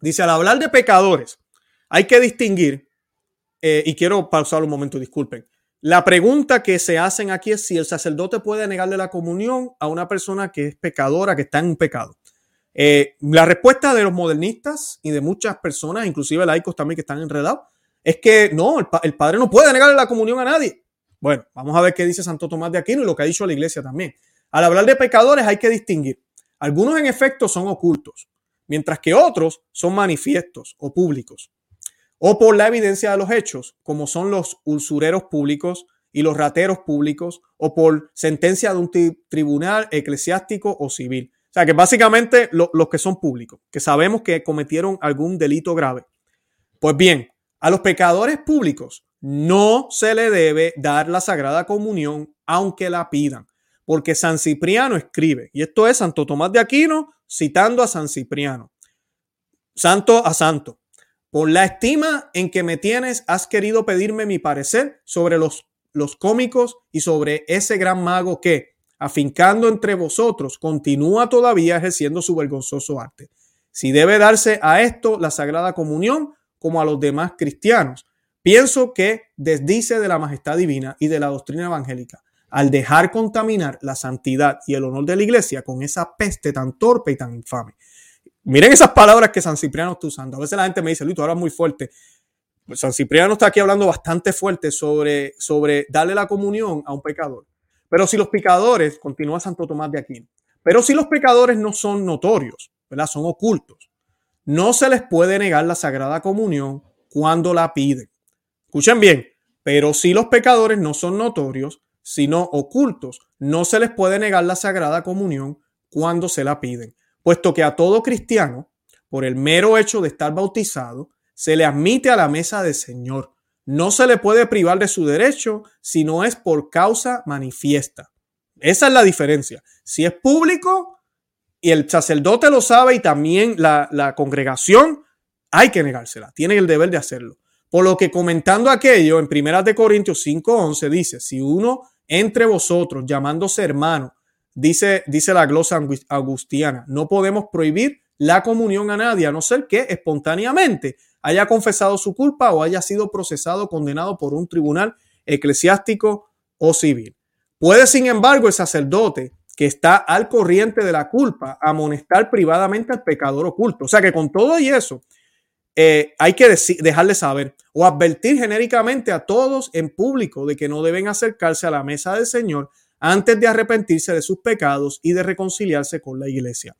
Speaker 1: Dice, al hablar de pecadores, hay que distinguir, eh, y quiero pausar un momento, disculpen, la pregunta que se hacen aquí es si el sacerdote puede negarle la comunión a una persona que es pecadora, que está en un pecado. Eh, la respuesta de los modernistas y de muchas personas, inclusive laicos también que están enredados, es que no, el, padre no puede negarle la comunión a nadie. Bueno, vamos a ver qué dice Santo Tomás de Aquino y lo que ha dicho la iglesia también. Al hablar de pecadores hay que distinguir. Algunos en efecto son ocultos, mientras que otros son manifiestos o públicos o por la evidencia de los hechos, como son los usureros públicos y los rateros públicos, o por sentencia de un tribunal eclesiástico o civil. O sea, que básicamente los que son públicos, que sabemos que cometieron algún delito grave. Pues bien, a los pecadores públicos no se le debe dar la Sagrada Comunión aunque la pidan, porque San Cipriano escribe, y esto es Santo Tomás de Aquino citando a San Cipriano, santo a santo. Por la estima en que me tienes, has querido pedirme mi parecer sobre los, los cómicos y sobre ese gran mago que, afincando entre vosotros, continúa todavía ejerciendo su vergonzoso arte. Si debe darse a esto la Sagrada Comunión como a los demás cristianos, pienso que desdice de la majestad divina y de la doctrina evangélica al dejar contaminar la santidad y el honor de la iglesia con esa peste tan torpe y tan infame. Miren esas palabras que San Cipriano está usando. A veces la gente me dice, Luis, tú hablas muy fuerte. San Cipriano está aquí hablando bastante fuerte sobre, sobre darle la comunión a un pecador. Pero si los pecadores, continúa Santo Tomás de Aquino, pero si los pecadores no son notorios, ¿verdad? Son ocultos, no se les puede negar la sagrada comunión cuando la piden. Escuchen bien, pero si los pecadores no son notorios, sino ocultos, no se les puede negar la sagrada comunión cuando se la piden puesto que a todo cristiano, por el mero hecho de estar bautizado, se le admite a la mesa del Señor. No se le puede privar de su derecho si no es por causa manifiesta. Esa es la diferencia. Si es público y el sacerdote lo sabe y también la, congregación, hay que negársela, tiene el deber de hacerlo. Por lo que comentando aquello, en 1 Corintios 5:11 dice, si uno entre vosotros llamándose hermano dice, dice la glosa agustiana, no podemos prohibir la comunión a nadie, a no ser que espontáneamente haya confesado su culpa o haya sido procesado, condenado por un tribunal eclesiástico o civil. Puede, sin embargo, el sacerdote que está al corriente de la culpa amonestar privadamente al pecador oculto. O sea que con todo y eso, eh, hay que dejarle saber o advertir genéricamente a todos en público de que no deben acercarse a la mesa del Señor antes de arrepentirse de sus pecados y de reconciliarse con la iglesia.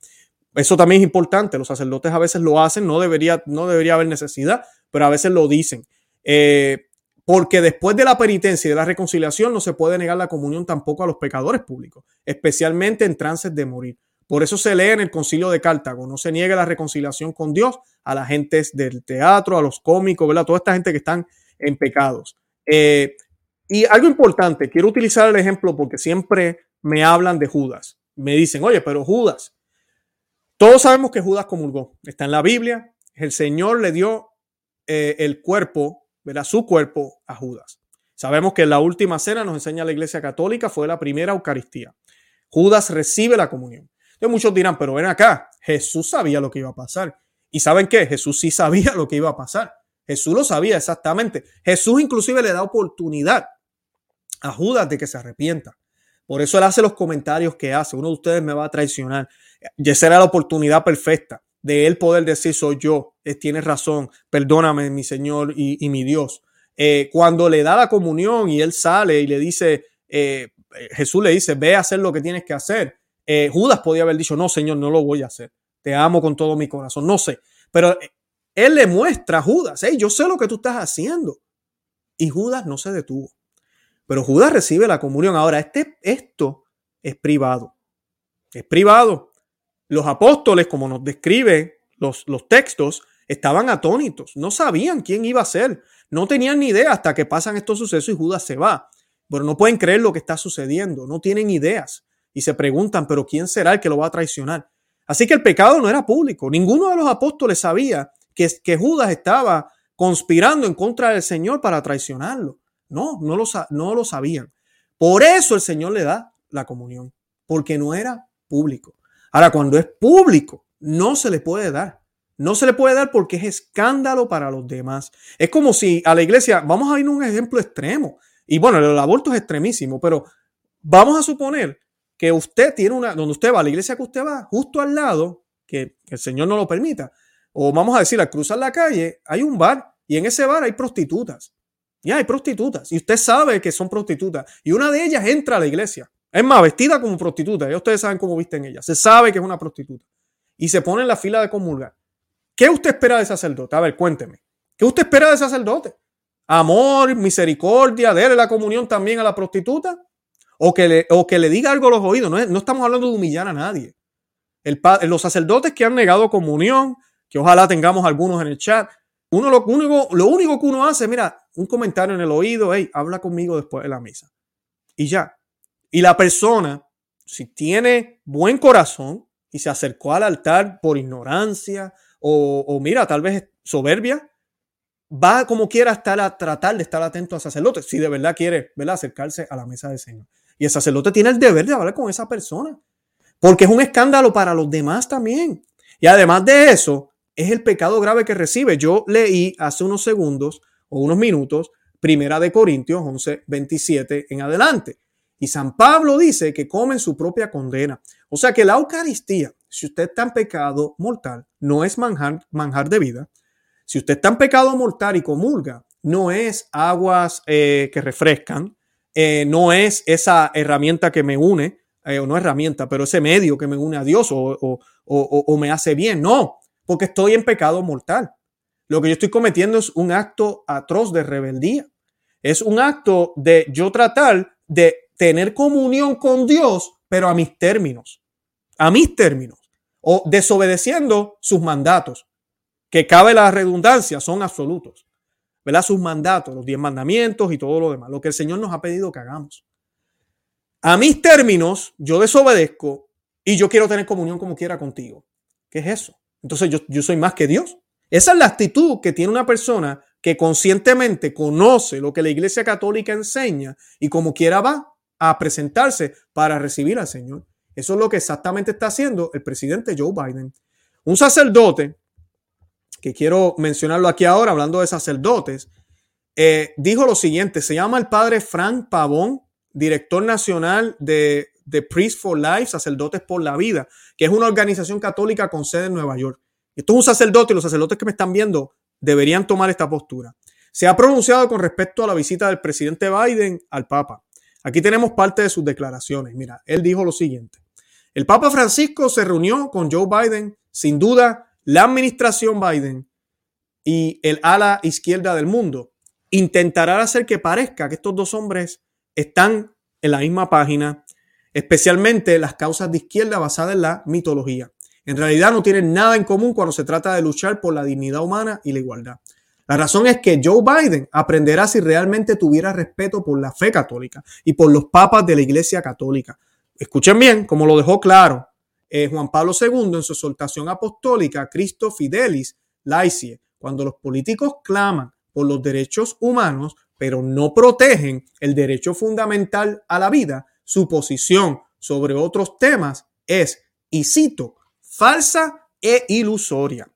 Speaker 1: Eso también es importante. Los sacerdotes a veces lo hacen, no debería, no debería haber necesidad, pero a veces lo dicen. Eh, porque después de la penitencia y de la reconciliación no se puede negar la comunión tampoco a los pecadores públicos, especialmente en trances de morir. Por eso se lee en el concilio de Cartago, no se niega la reconciliación con Dios a la gente del teatro, a los cómicos, ¿verdad? Toda esta gente que están en pecados. Eh, y algo importante, quiero utilizar el ejemplo porque siempre me hablan de Judas. Me dicen, oye, pero Judas, todos sabemos que Judas comulgó, está en la Biblia, el Señor le dio eh, el cuerpo, ¿verdad? Su cuerpo a Judas. Sabemos que en la última cena nos enseña la Iglesia Católica, fue la primera Eucaristía. Judas recibe la comunión. Entonces muchos dirán, pero ven acá, Jesús sabía lo que iba a pasar. ¿Y saben qué? Jesús sí sabía lo que iba a pasar. Jesús lo sabía exactamente. Jesús inclusive le da oportunidad a Judas de que se arrepienta. Por eso él hace los comentarios que hace. Uno de ustedes me va a traicionar. Y esa era la oportunidad perfecta de él poder decir, soy yo, tienes razón, perdóname mi Señor y, mi Dios. Eh, cuando le da la comunión y él sale y le dice, eh, Jesús le dice, ve a hacer lo que tienes que hacer. Eh, Judas podía haber dicho, no, Señor, no lo voy a hacer. Te amo con todo mi corazón. No sé. Pero eh, él le muestra a Judas, hey, yo sé lo que tú estás haciendo. Y Judas no se detuvo. Pero Judas recibe la comunión. Ahora, este, esto es privado. Es privado. Los apóstoles, como nos describen los, textos, estaban atónitos. No sabían quién iba a ser. No tenían ni idea hasta que pasan estos sucesos y Judas se va. Pero no pueden creer lo que está sucediendo. No tienen ideas y se preguntan, pero ¿quién será el que lo va a traicionar? Así que el pecado no era público. Ninguno de los apóstoles sabía que Judas estaba conspirando en contra del Señor para traicionarlo. No, no lo, no lo sabían. Por eso el Señor le da la comunión, porque no era público. Ahora, cuando es público, no se le puede dar. No se le puede dar porque es escándalo para los demás. Es como si a la iglesia, vamos a ir a un ejemplo extremo. Y bueno, el aborto es extremísimo, pero vamos a suponer que usted tiene una, donde usted va, a la iglesia que usted va, justo al lado, que, el Señor no lo permita, o vamos a decir, al cruzar la calle, hay un bar y en ese bar hay prostitutas. Y hay prostitutas. Y usted sabe que son prostitutas. Y una de ellas entra a la iglesia. Es más, vestida como prostituta. Ya ustedes saben cómo visten ella. Se sabe que es una prostituta. Y se pone en la fila de comulgar. ¿Qué usted espera de sacerdote? A ver, cuénteme. ¿Qué usted espera de sacerdote? Amor, misericordia, déle la comunión también a la prostituta o que le, o que le diga algo a los oídos. No, no estamos hablando de humillar a nadie. El, los sacerdotes que han negado comunión, que ojalá tengamos algunos en el chat, uno lo único, lo único que uno hace, mira, un comentario en el oído, hey, habla conmigo después de la misa. Y ya. Y la persona, si tiene buen corazón y se acercó al altar por ignorancia o, mira, tal vez soberbia, va como quiera estar a tratar de estar atento al sacerdote, si de verdad quiere ¿verdad? acercarse a la mesa del Señor. Y el sacerdote tiene el deber de hablar con esa persona. Porque es un escándalo para los demás también. Y además de eso, es el pecado grave que recibe. Yo leí hace unos segundos o unos minutos, Primera de Corintios 11, 27 en adelante. Y San Pablo dice que comen su propia condena. O sea que la Eucaristía, si usted está en pecado mortal, no es manjar, manjar de vida. Si usted está en pecado mortal y comulga, no es aguas eh, que refrescan, eh, no es esa herramienta que me une, eh, o no herramienta, pero ese medio que me une a Dios o, o me hace bien. No, porque estoy en pecado mortal. Lo que yo estoy cometiendo es un acto atroz de rebeldía. Es un acto de yo tratar de tener comunión con Dios, pero a mis términos. A mis términos. O desobedeciendo sus mandatos. Que cabe la redundancia, son absolutos. ¿verdad? Sus mandatos, los diez mandamientos y todo lo demás, lo que el Señor nos ha pedido que hagamos. A mis términos, yo desobedezco y yo quiero tener comunión como quiera contigo. ¿Qué es eso? Entonces yo, yo soy más que Dios. Esa es la actitud que tiene una persona que conscientemente conoce lo que la Iglesia Católica enseña y como quiera va a presentarse para recibir al Señor. Eso es lo que exactamente está haciendo el presidente Joe Biden. Un sacerdote, que quiero mencionarlo aquí ahora, hablando de sacerdotes, eh, dijo lo siguiente, se llama el padre Frank Pavón, director nacional de, de Priest for Life, Sacerdotes por la Vida, que es una organización católica con sede en Nueva York. Esto es un sacerdote y los sacerdotes que me están viendo deberían tomar esta postura. Se ha pronunciado con respecto a la visita del presidente Biden al Papa. Aquí tenemos parte de sus declaraciones. Mira, él dijo lo siguiente. El Papa Francisco se reunió con Joe Biden, sin duda, la administración Biden y el ala izquierda del mundo intentará hacer que parezca que estos dos hombres están en la misma página, especialmente las causas de izquierda basadas en la mitología. En realidad no tienen nada en común cuando se trata de luchar por la dignidad humana y la igualdad. La razón es que Joe Biden aprenderá si realmente tuviera respeto por la fe católica y por los papas de la Iglesia Católica. Escuchen bien, como lo dejó claro eh, Juan Pablo II en su exhortación apostólica Cristo Fidelis Laicie, cuando los políticos claman por los derechos humanos, pero no protegen el derecho fundamental a la vida, su posición sobre otros temas es, y cito, falsa e ilusoria.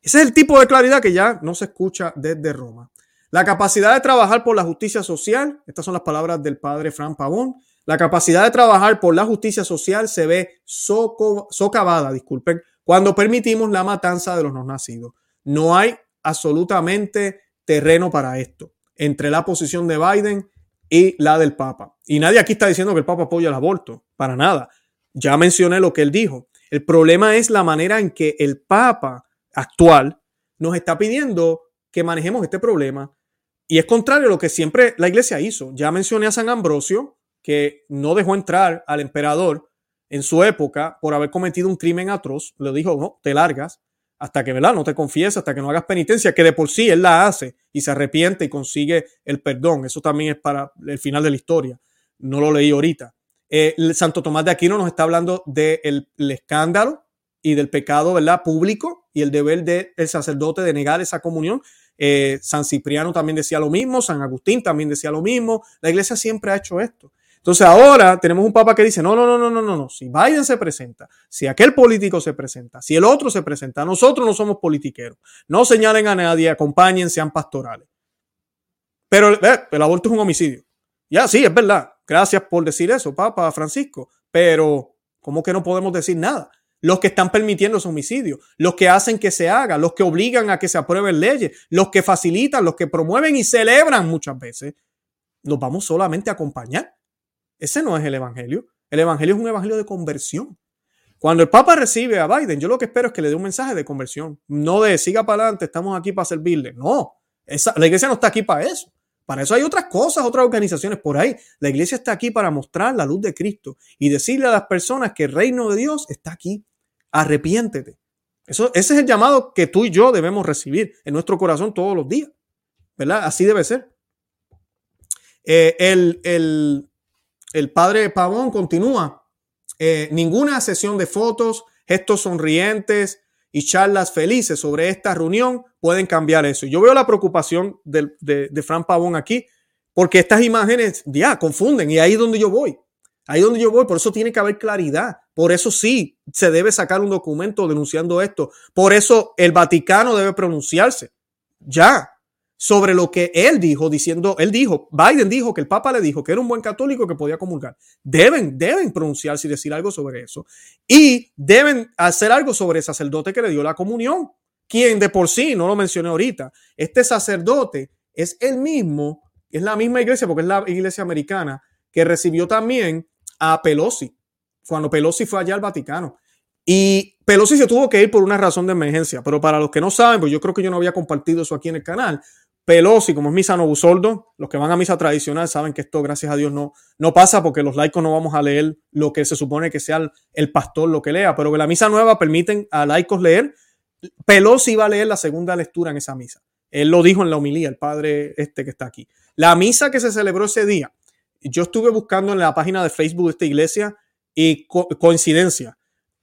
Speaker 1: Ese es el tipo de claridad que ya no se escucha desde Roma. La capacidad de trabajar por la justicia social, estas son las palabras del padre Fran Pavón, la capacidad de trabajar por la justicia social se ve socavada, disculpen, cuando permitimos la matanza de los no nacidos. No hay absolutamente terreno para esto entre la posición de Biden y la del Papa. Y nadie aquí está diciendo que el Papa apoya el aborto, para nada. Ya mencioné lo que él dijo. El problema es la manera en que el Papa actual nos está pidiendo que manejemos este problema. Y es contrario a lo que siempre la iglesia hizo. Ya mencioné a San Ambrosio, que no dejó entrar al emperador en su época por haber cometido un crimen atroz. Le dijo, no, te largas hasta que, ¿verdad? No te confieses, hasta que no hagas penitencia, que de por sí él la hace y se arrepiente y consigue el perdón. Eso también es para el final de la historia. No lo leí ahorita. Eh, Santo Tomás de Aquino nos está hablando del escándalo y del pecado ¿verdad? público y el deber del sacerdote de negar esa comunión. Eh, San Cipriano también decía lo mismo, San Agustín también decía lo mismo. La iglesia siempre ha hecho esto. Entonces ahora tenemos un papa que dice, no, no, no, no, no, no, no, si Biden se presenta, si aquel político se presenta, si el otro se presenta, nosotros no somos politiqueros, no señalen a nadie, acompañen, sean pastorales. Pero el aborto es un homicidio. Ya, sí, es verdad. Gracias por decir eso, Papa Francisco. Pero, ¿cómo que no podemos decir nada? Los que están permitiendo ese homicidio, los que hacen que se haga, los que obligan a que se aprueben leyes, los que facilitan, los que promueven y celebran muchas veces, los vamos solamente a acompañar. Ese no es el Evangelio. El Evangelio es un Evangelio de conversión. Cuando el Papa recibe a Biden, yo lo que espero es que le dé un mensaje de conversión. No de siga para adelante, estamos aquí para servirle. No, la iglesia no está aquí para eso. Para eso hay otras cosas, otras organizaciones por ahí. La iglesia está aquí para mostrar la luz de Cristo y decirle a las personas que el reino de Dios está aquí. Arrepiéntete. Eso, ese es el llamado que tú y yo debemos recibir en nuestro corazón todos los días. ¿Verdad? Así debe ser. Eh, el, padre Pavón continúa. Eh, ninguna sesión de fotos, gestos sonrientes, y charlas felices sobre esta reunión pueden cambiar eso. Yo veo la preocupación de, de, Fran Pavón aquí, porque estas imágenes ya confunden y ahí donde yo voy. Ahí es donde yo voy, por eso tiene que haber claridad. Por eso sí se debe sacar un documento denunciando esto. Por eso el Vaticano debe pronunciarse. Ya, sobre lo que él dijo, diciendo, él dijo, Biden dijo que el Papa le dijo que era un buen católico que podía comulgar. Deben, deben pronunciarse y decir algo sobre eso. Y deben hacer algo sobre el sacerdote que le dio la comunión, quien de por sí, no lo mencioné ahorita, este sacerdote es el mismo, es la misma iglesia, porque es la iglesia americana, que recibió también a Pelosi, cuando Pelosi fue allá al Vaticano. Y Pelosi se tuvo que ir por una razón de emergencia, pero para los que no saben, pues yo creo que yo no había compartido eso aquí en el canal, Pelosi, como es misa novusoldo, los que van a misa tradicional saben que esto, gracias a Dios, no, no pasa porque los laicos no vamos a leer lo que se supone que sea el, pastor lo que lea, pero que la misa nueva permiten a laicos leer. Pelosi iba a leer la segunda lectura en esa misa. Él lo dijo en la homilía, el padre este que está aquí. La misa que se celebró ese día, yo estuve buscando en la página de Facebook de esta iglesia y coincidencia,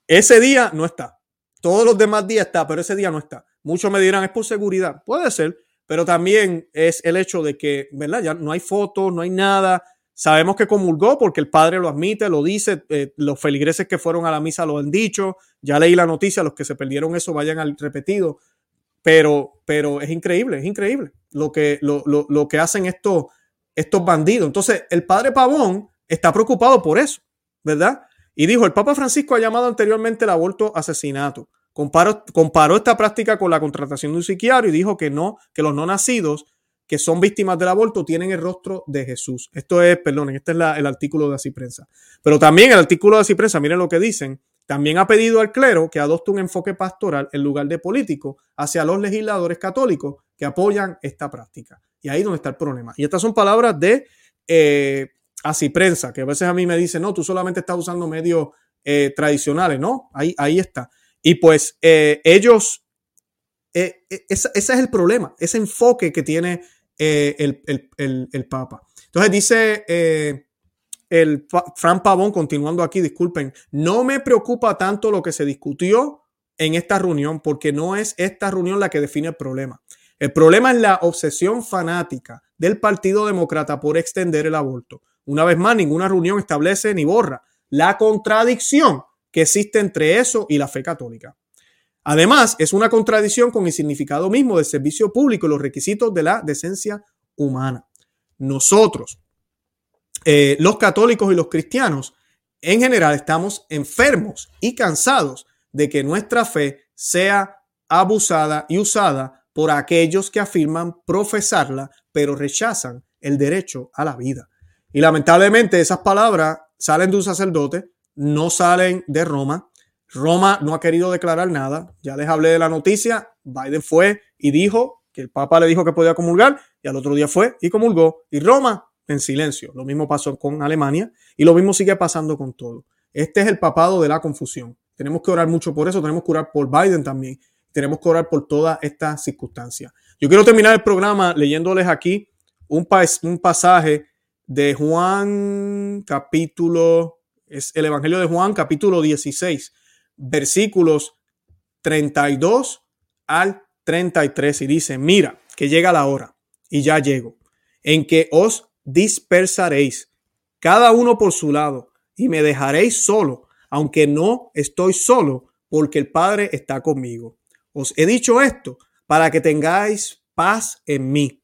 Speaker 1: ese día no está. Todos los demás días está, pero ese día no está. Muchos me dirán, es por seguridad. Puede ser, pero también es el hecho de que, ¿verdad? Ya no hay fotos, no hay nada. Sabemos que comulgó porque el padre lo admite, lo dice, eh, los feligreses que fueron a la misa lo han dicho, ya leí la noticia, los que se perdieron eso vayan al repetido, pero, pero es increíble, es increíble lo que, lo, lo, lo que hacen estos, estos bandidos. Entonces, el padre Pavón está preocupado por eso, ¿verdad? Y dijo, el Papa Francisco ha llamado anteriormente el aborto asesinato. Comparó, comparó esta práctica con la contratación de un psiquiatra y dijo que no, que los no nacidos que son víctimas del aborto tienen el rostro de Jesús. Esto es, perdón, este es el artículo de Así Prensa. Pero también el artículo de Así Prensa, miren lo que dicen, también ha pedido al clero que adopte un enfoque pastoral en lugar de político hacia los legisladores católicos que apoyan esta práctica. Y ahí es donde está el problema. Y estas son palabras de eh, Así Prensa, que a veces a mí me dicen, no, tú solamente estás usando medios eh, tradicionales, ¿no? Ahí, ahí está. Y pues eh, ellos, ese es el problema, ese enfoque que tiene eh, el, Papa. Entonces dice eh, el Fran Pavón, continuando aquí, disculpen, no me preocupa tanto lo que se discutió en esta reunión, porque no es esta reunión la que define el problema. El problema es la obsesión fanática del Partido Demócrata por extender el aborto. Una vez más, ninguna reunión establece ni borra la contradicción que existe entre eso y la fe católica. Además, es una contradicción con el significado mismo del servicio público y los requisitos de la decencia humana. Nosotros, eh, los católicos y los cristianos, en general estamos enfermos y cansados de que nuestra fe sea abusada y usada por aquellos que afirman profesarla, pero rechazan el derecho a la vida. Y lamentablemente esas palabras salen de un sacerdote, no salen de Roma, Roma no ha querido declarar nada. Ya les hablé de la noticia. Biden fue y dijo que el Papa le dijo que podía comulgar y al otro día fue y comulgó. Y Roma en silencio. Lo mismo pasó con Alemania y lo mismo sigue pasando con todo. Este es el papado de la confusión. Tenemos que orar mucho por eso. Tenemos que orar por Biden también. Tenemos que orar por todas estas circunstancias. Yo quiero terminar el programa leyéndoles aquí un, un pasaje de Juan capítulo, es el Evangelio de Juan capítulo 16 versículos 32 al 33 y dice, mira, que llega la hora, y ya llego, en que os dispersaréis, cada uno por su lado, y me dejaréis solo, aunque no estoy solo, porque el Padre está conmigo. Os he dicho esto para que tengáis paz en mí.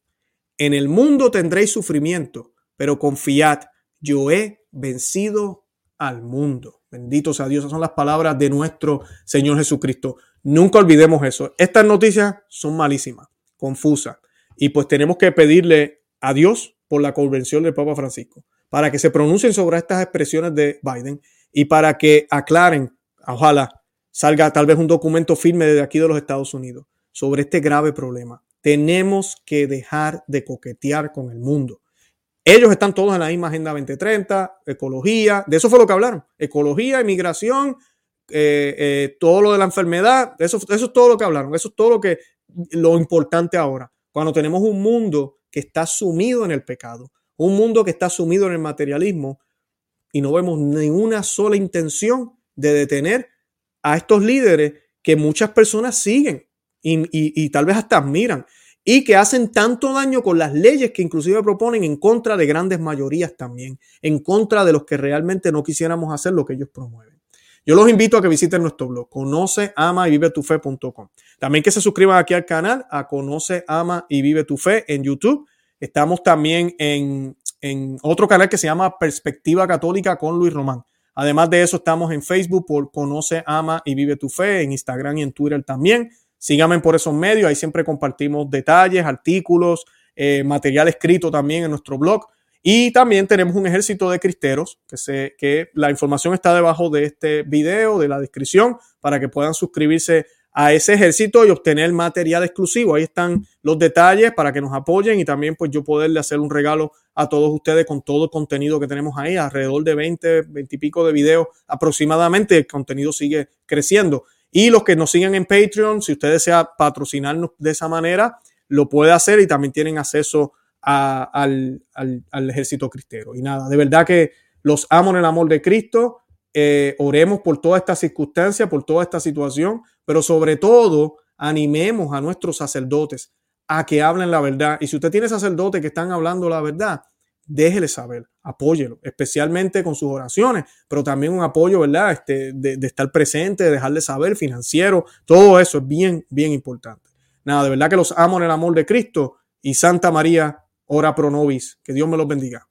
Speaker 1: En el mundo tendréis sufrimiento, pero confiad, yo he vencido al mundo. Bendito sea Dios. Esas son las palabras de nuestro Señor Jesucristo. Nunca olvidemos eso. Estas noticias son malísimas, confusas. Y pues tenemos que pedirle a Dios por la convención del Papa Francisco, para que se pronuncien sobre estas expresiones de Biden y para que aclaren, ojalá salga tal vez un documento firme desde aquí de los Estados Unidos sobre este grave problema. Tenemos que dejar de coquetear con el mundo. Ellos están todos en la misma Agenda 2030, ecología, de eso fue lo que hablaron, ecología, inmigración, eh, eh, todo lo de la enfermedad, eso, eso es todo lo que hablaron, eso es todo lo que lo importante ahora, cuando tenemos un mundo que está sumido en el pecado, un mundo que está sumido en el materialismo y no vemos ninguna sola intención de detener a estos líderes que muchas personas siguen y, y tal vez hasta admiran y que hacen tanto daño con las leyes que inclusive proponen en contra de grandes mayorías también, en contra de los que realmente no quisiéramos hacer lo que ellos promueven. Yo los invito a que visiten nuestro blog, conoce, ama y vive tu fe.com. También que se suscriban aquí al canal, a Conoce, ama y vive tu fe en YouTube. Estamos también en, en otro canal que se llama Perspectiva Católica con Luis Román. Además de eso, estamos en Facebook por Conoce, Ama y Vive tu Fe, en Instagram y en Twitter también. Síganme por esos medios, ahí siempre compartimos detalles, artículos, eh, material escrito también en nuestro blog. Y también tenemos un ejército de cristeros, que, se, que la información está debajo de este video, de la descripción, para que puedan suscribirse a ese ejército y obtener material exclusivo. Ahí están los detalles para que nos apoyen y también pues yo poderle hacer un regalo a todos ustedes con todo el contenido que tenemos ahí, alrededor de 20, 20 y pico de videos aproximadamente. El contenido sigue creciendo. Y los que nos siguen en Patreon, si usted desea patrocinarnos de esa manera, lo puede hacer y también tienen acceso al, ejército cristero. Y nada, de verdad que los amo en el amor de Cristo. Eh, oremos por toda esta circunstancia, por toda esta situación, pero sobre todo animemos a nuestros sacerdotes a que hablen la verdad. Y si usted tiene sacerdotes que están hablando la verdad, déjele saber, apóyelo, especialmente con sus oraciones, pero también un apoyo, ¿verdad? Este, de, de estar presente, de dejarle saber, financiero, todo eso es bien, bien importante. Nada, de verdad que los amo en el amor de Cristo y Santa María, ora pro nobis. Que Dios me los bendiga.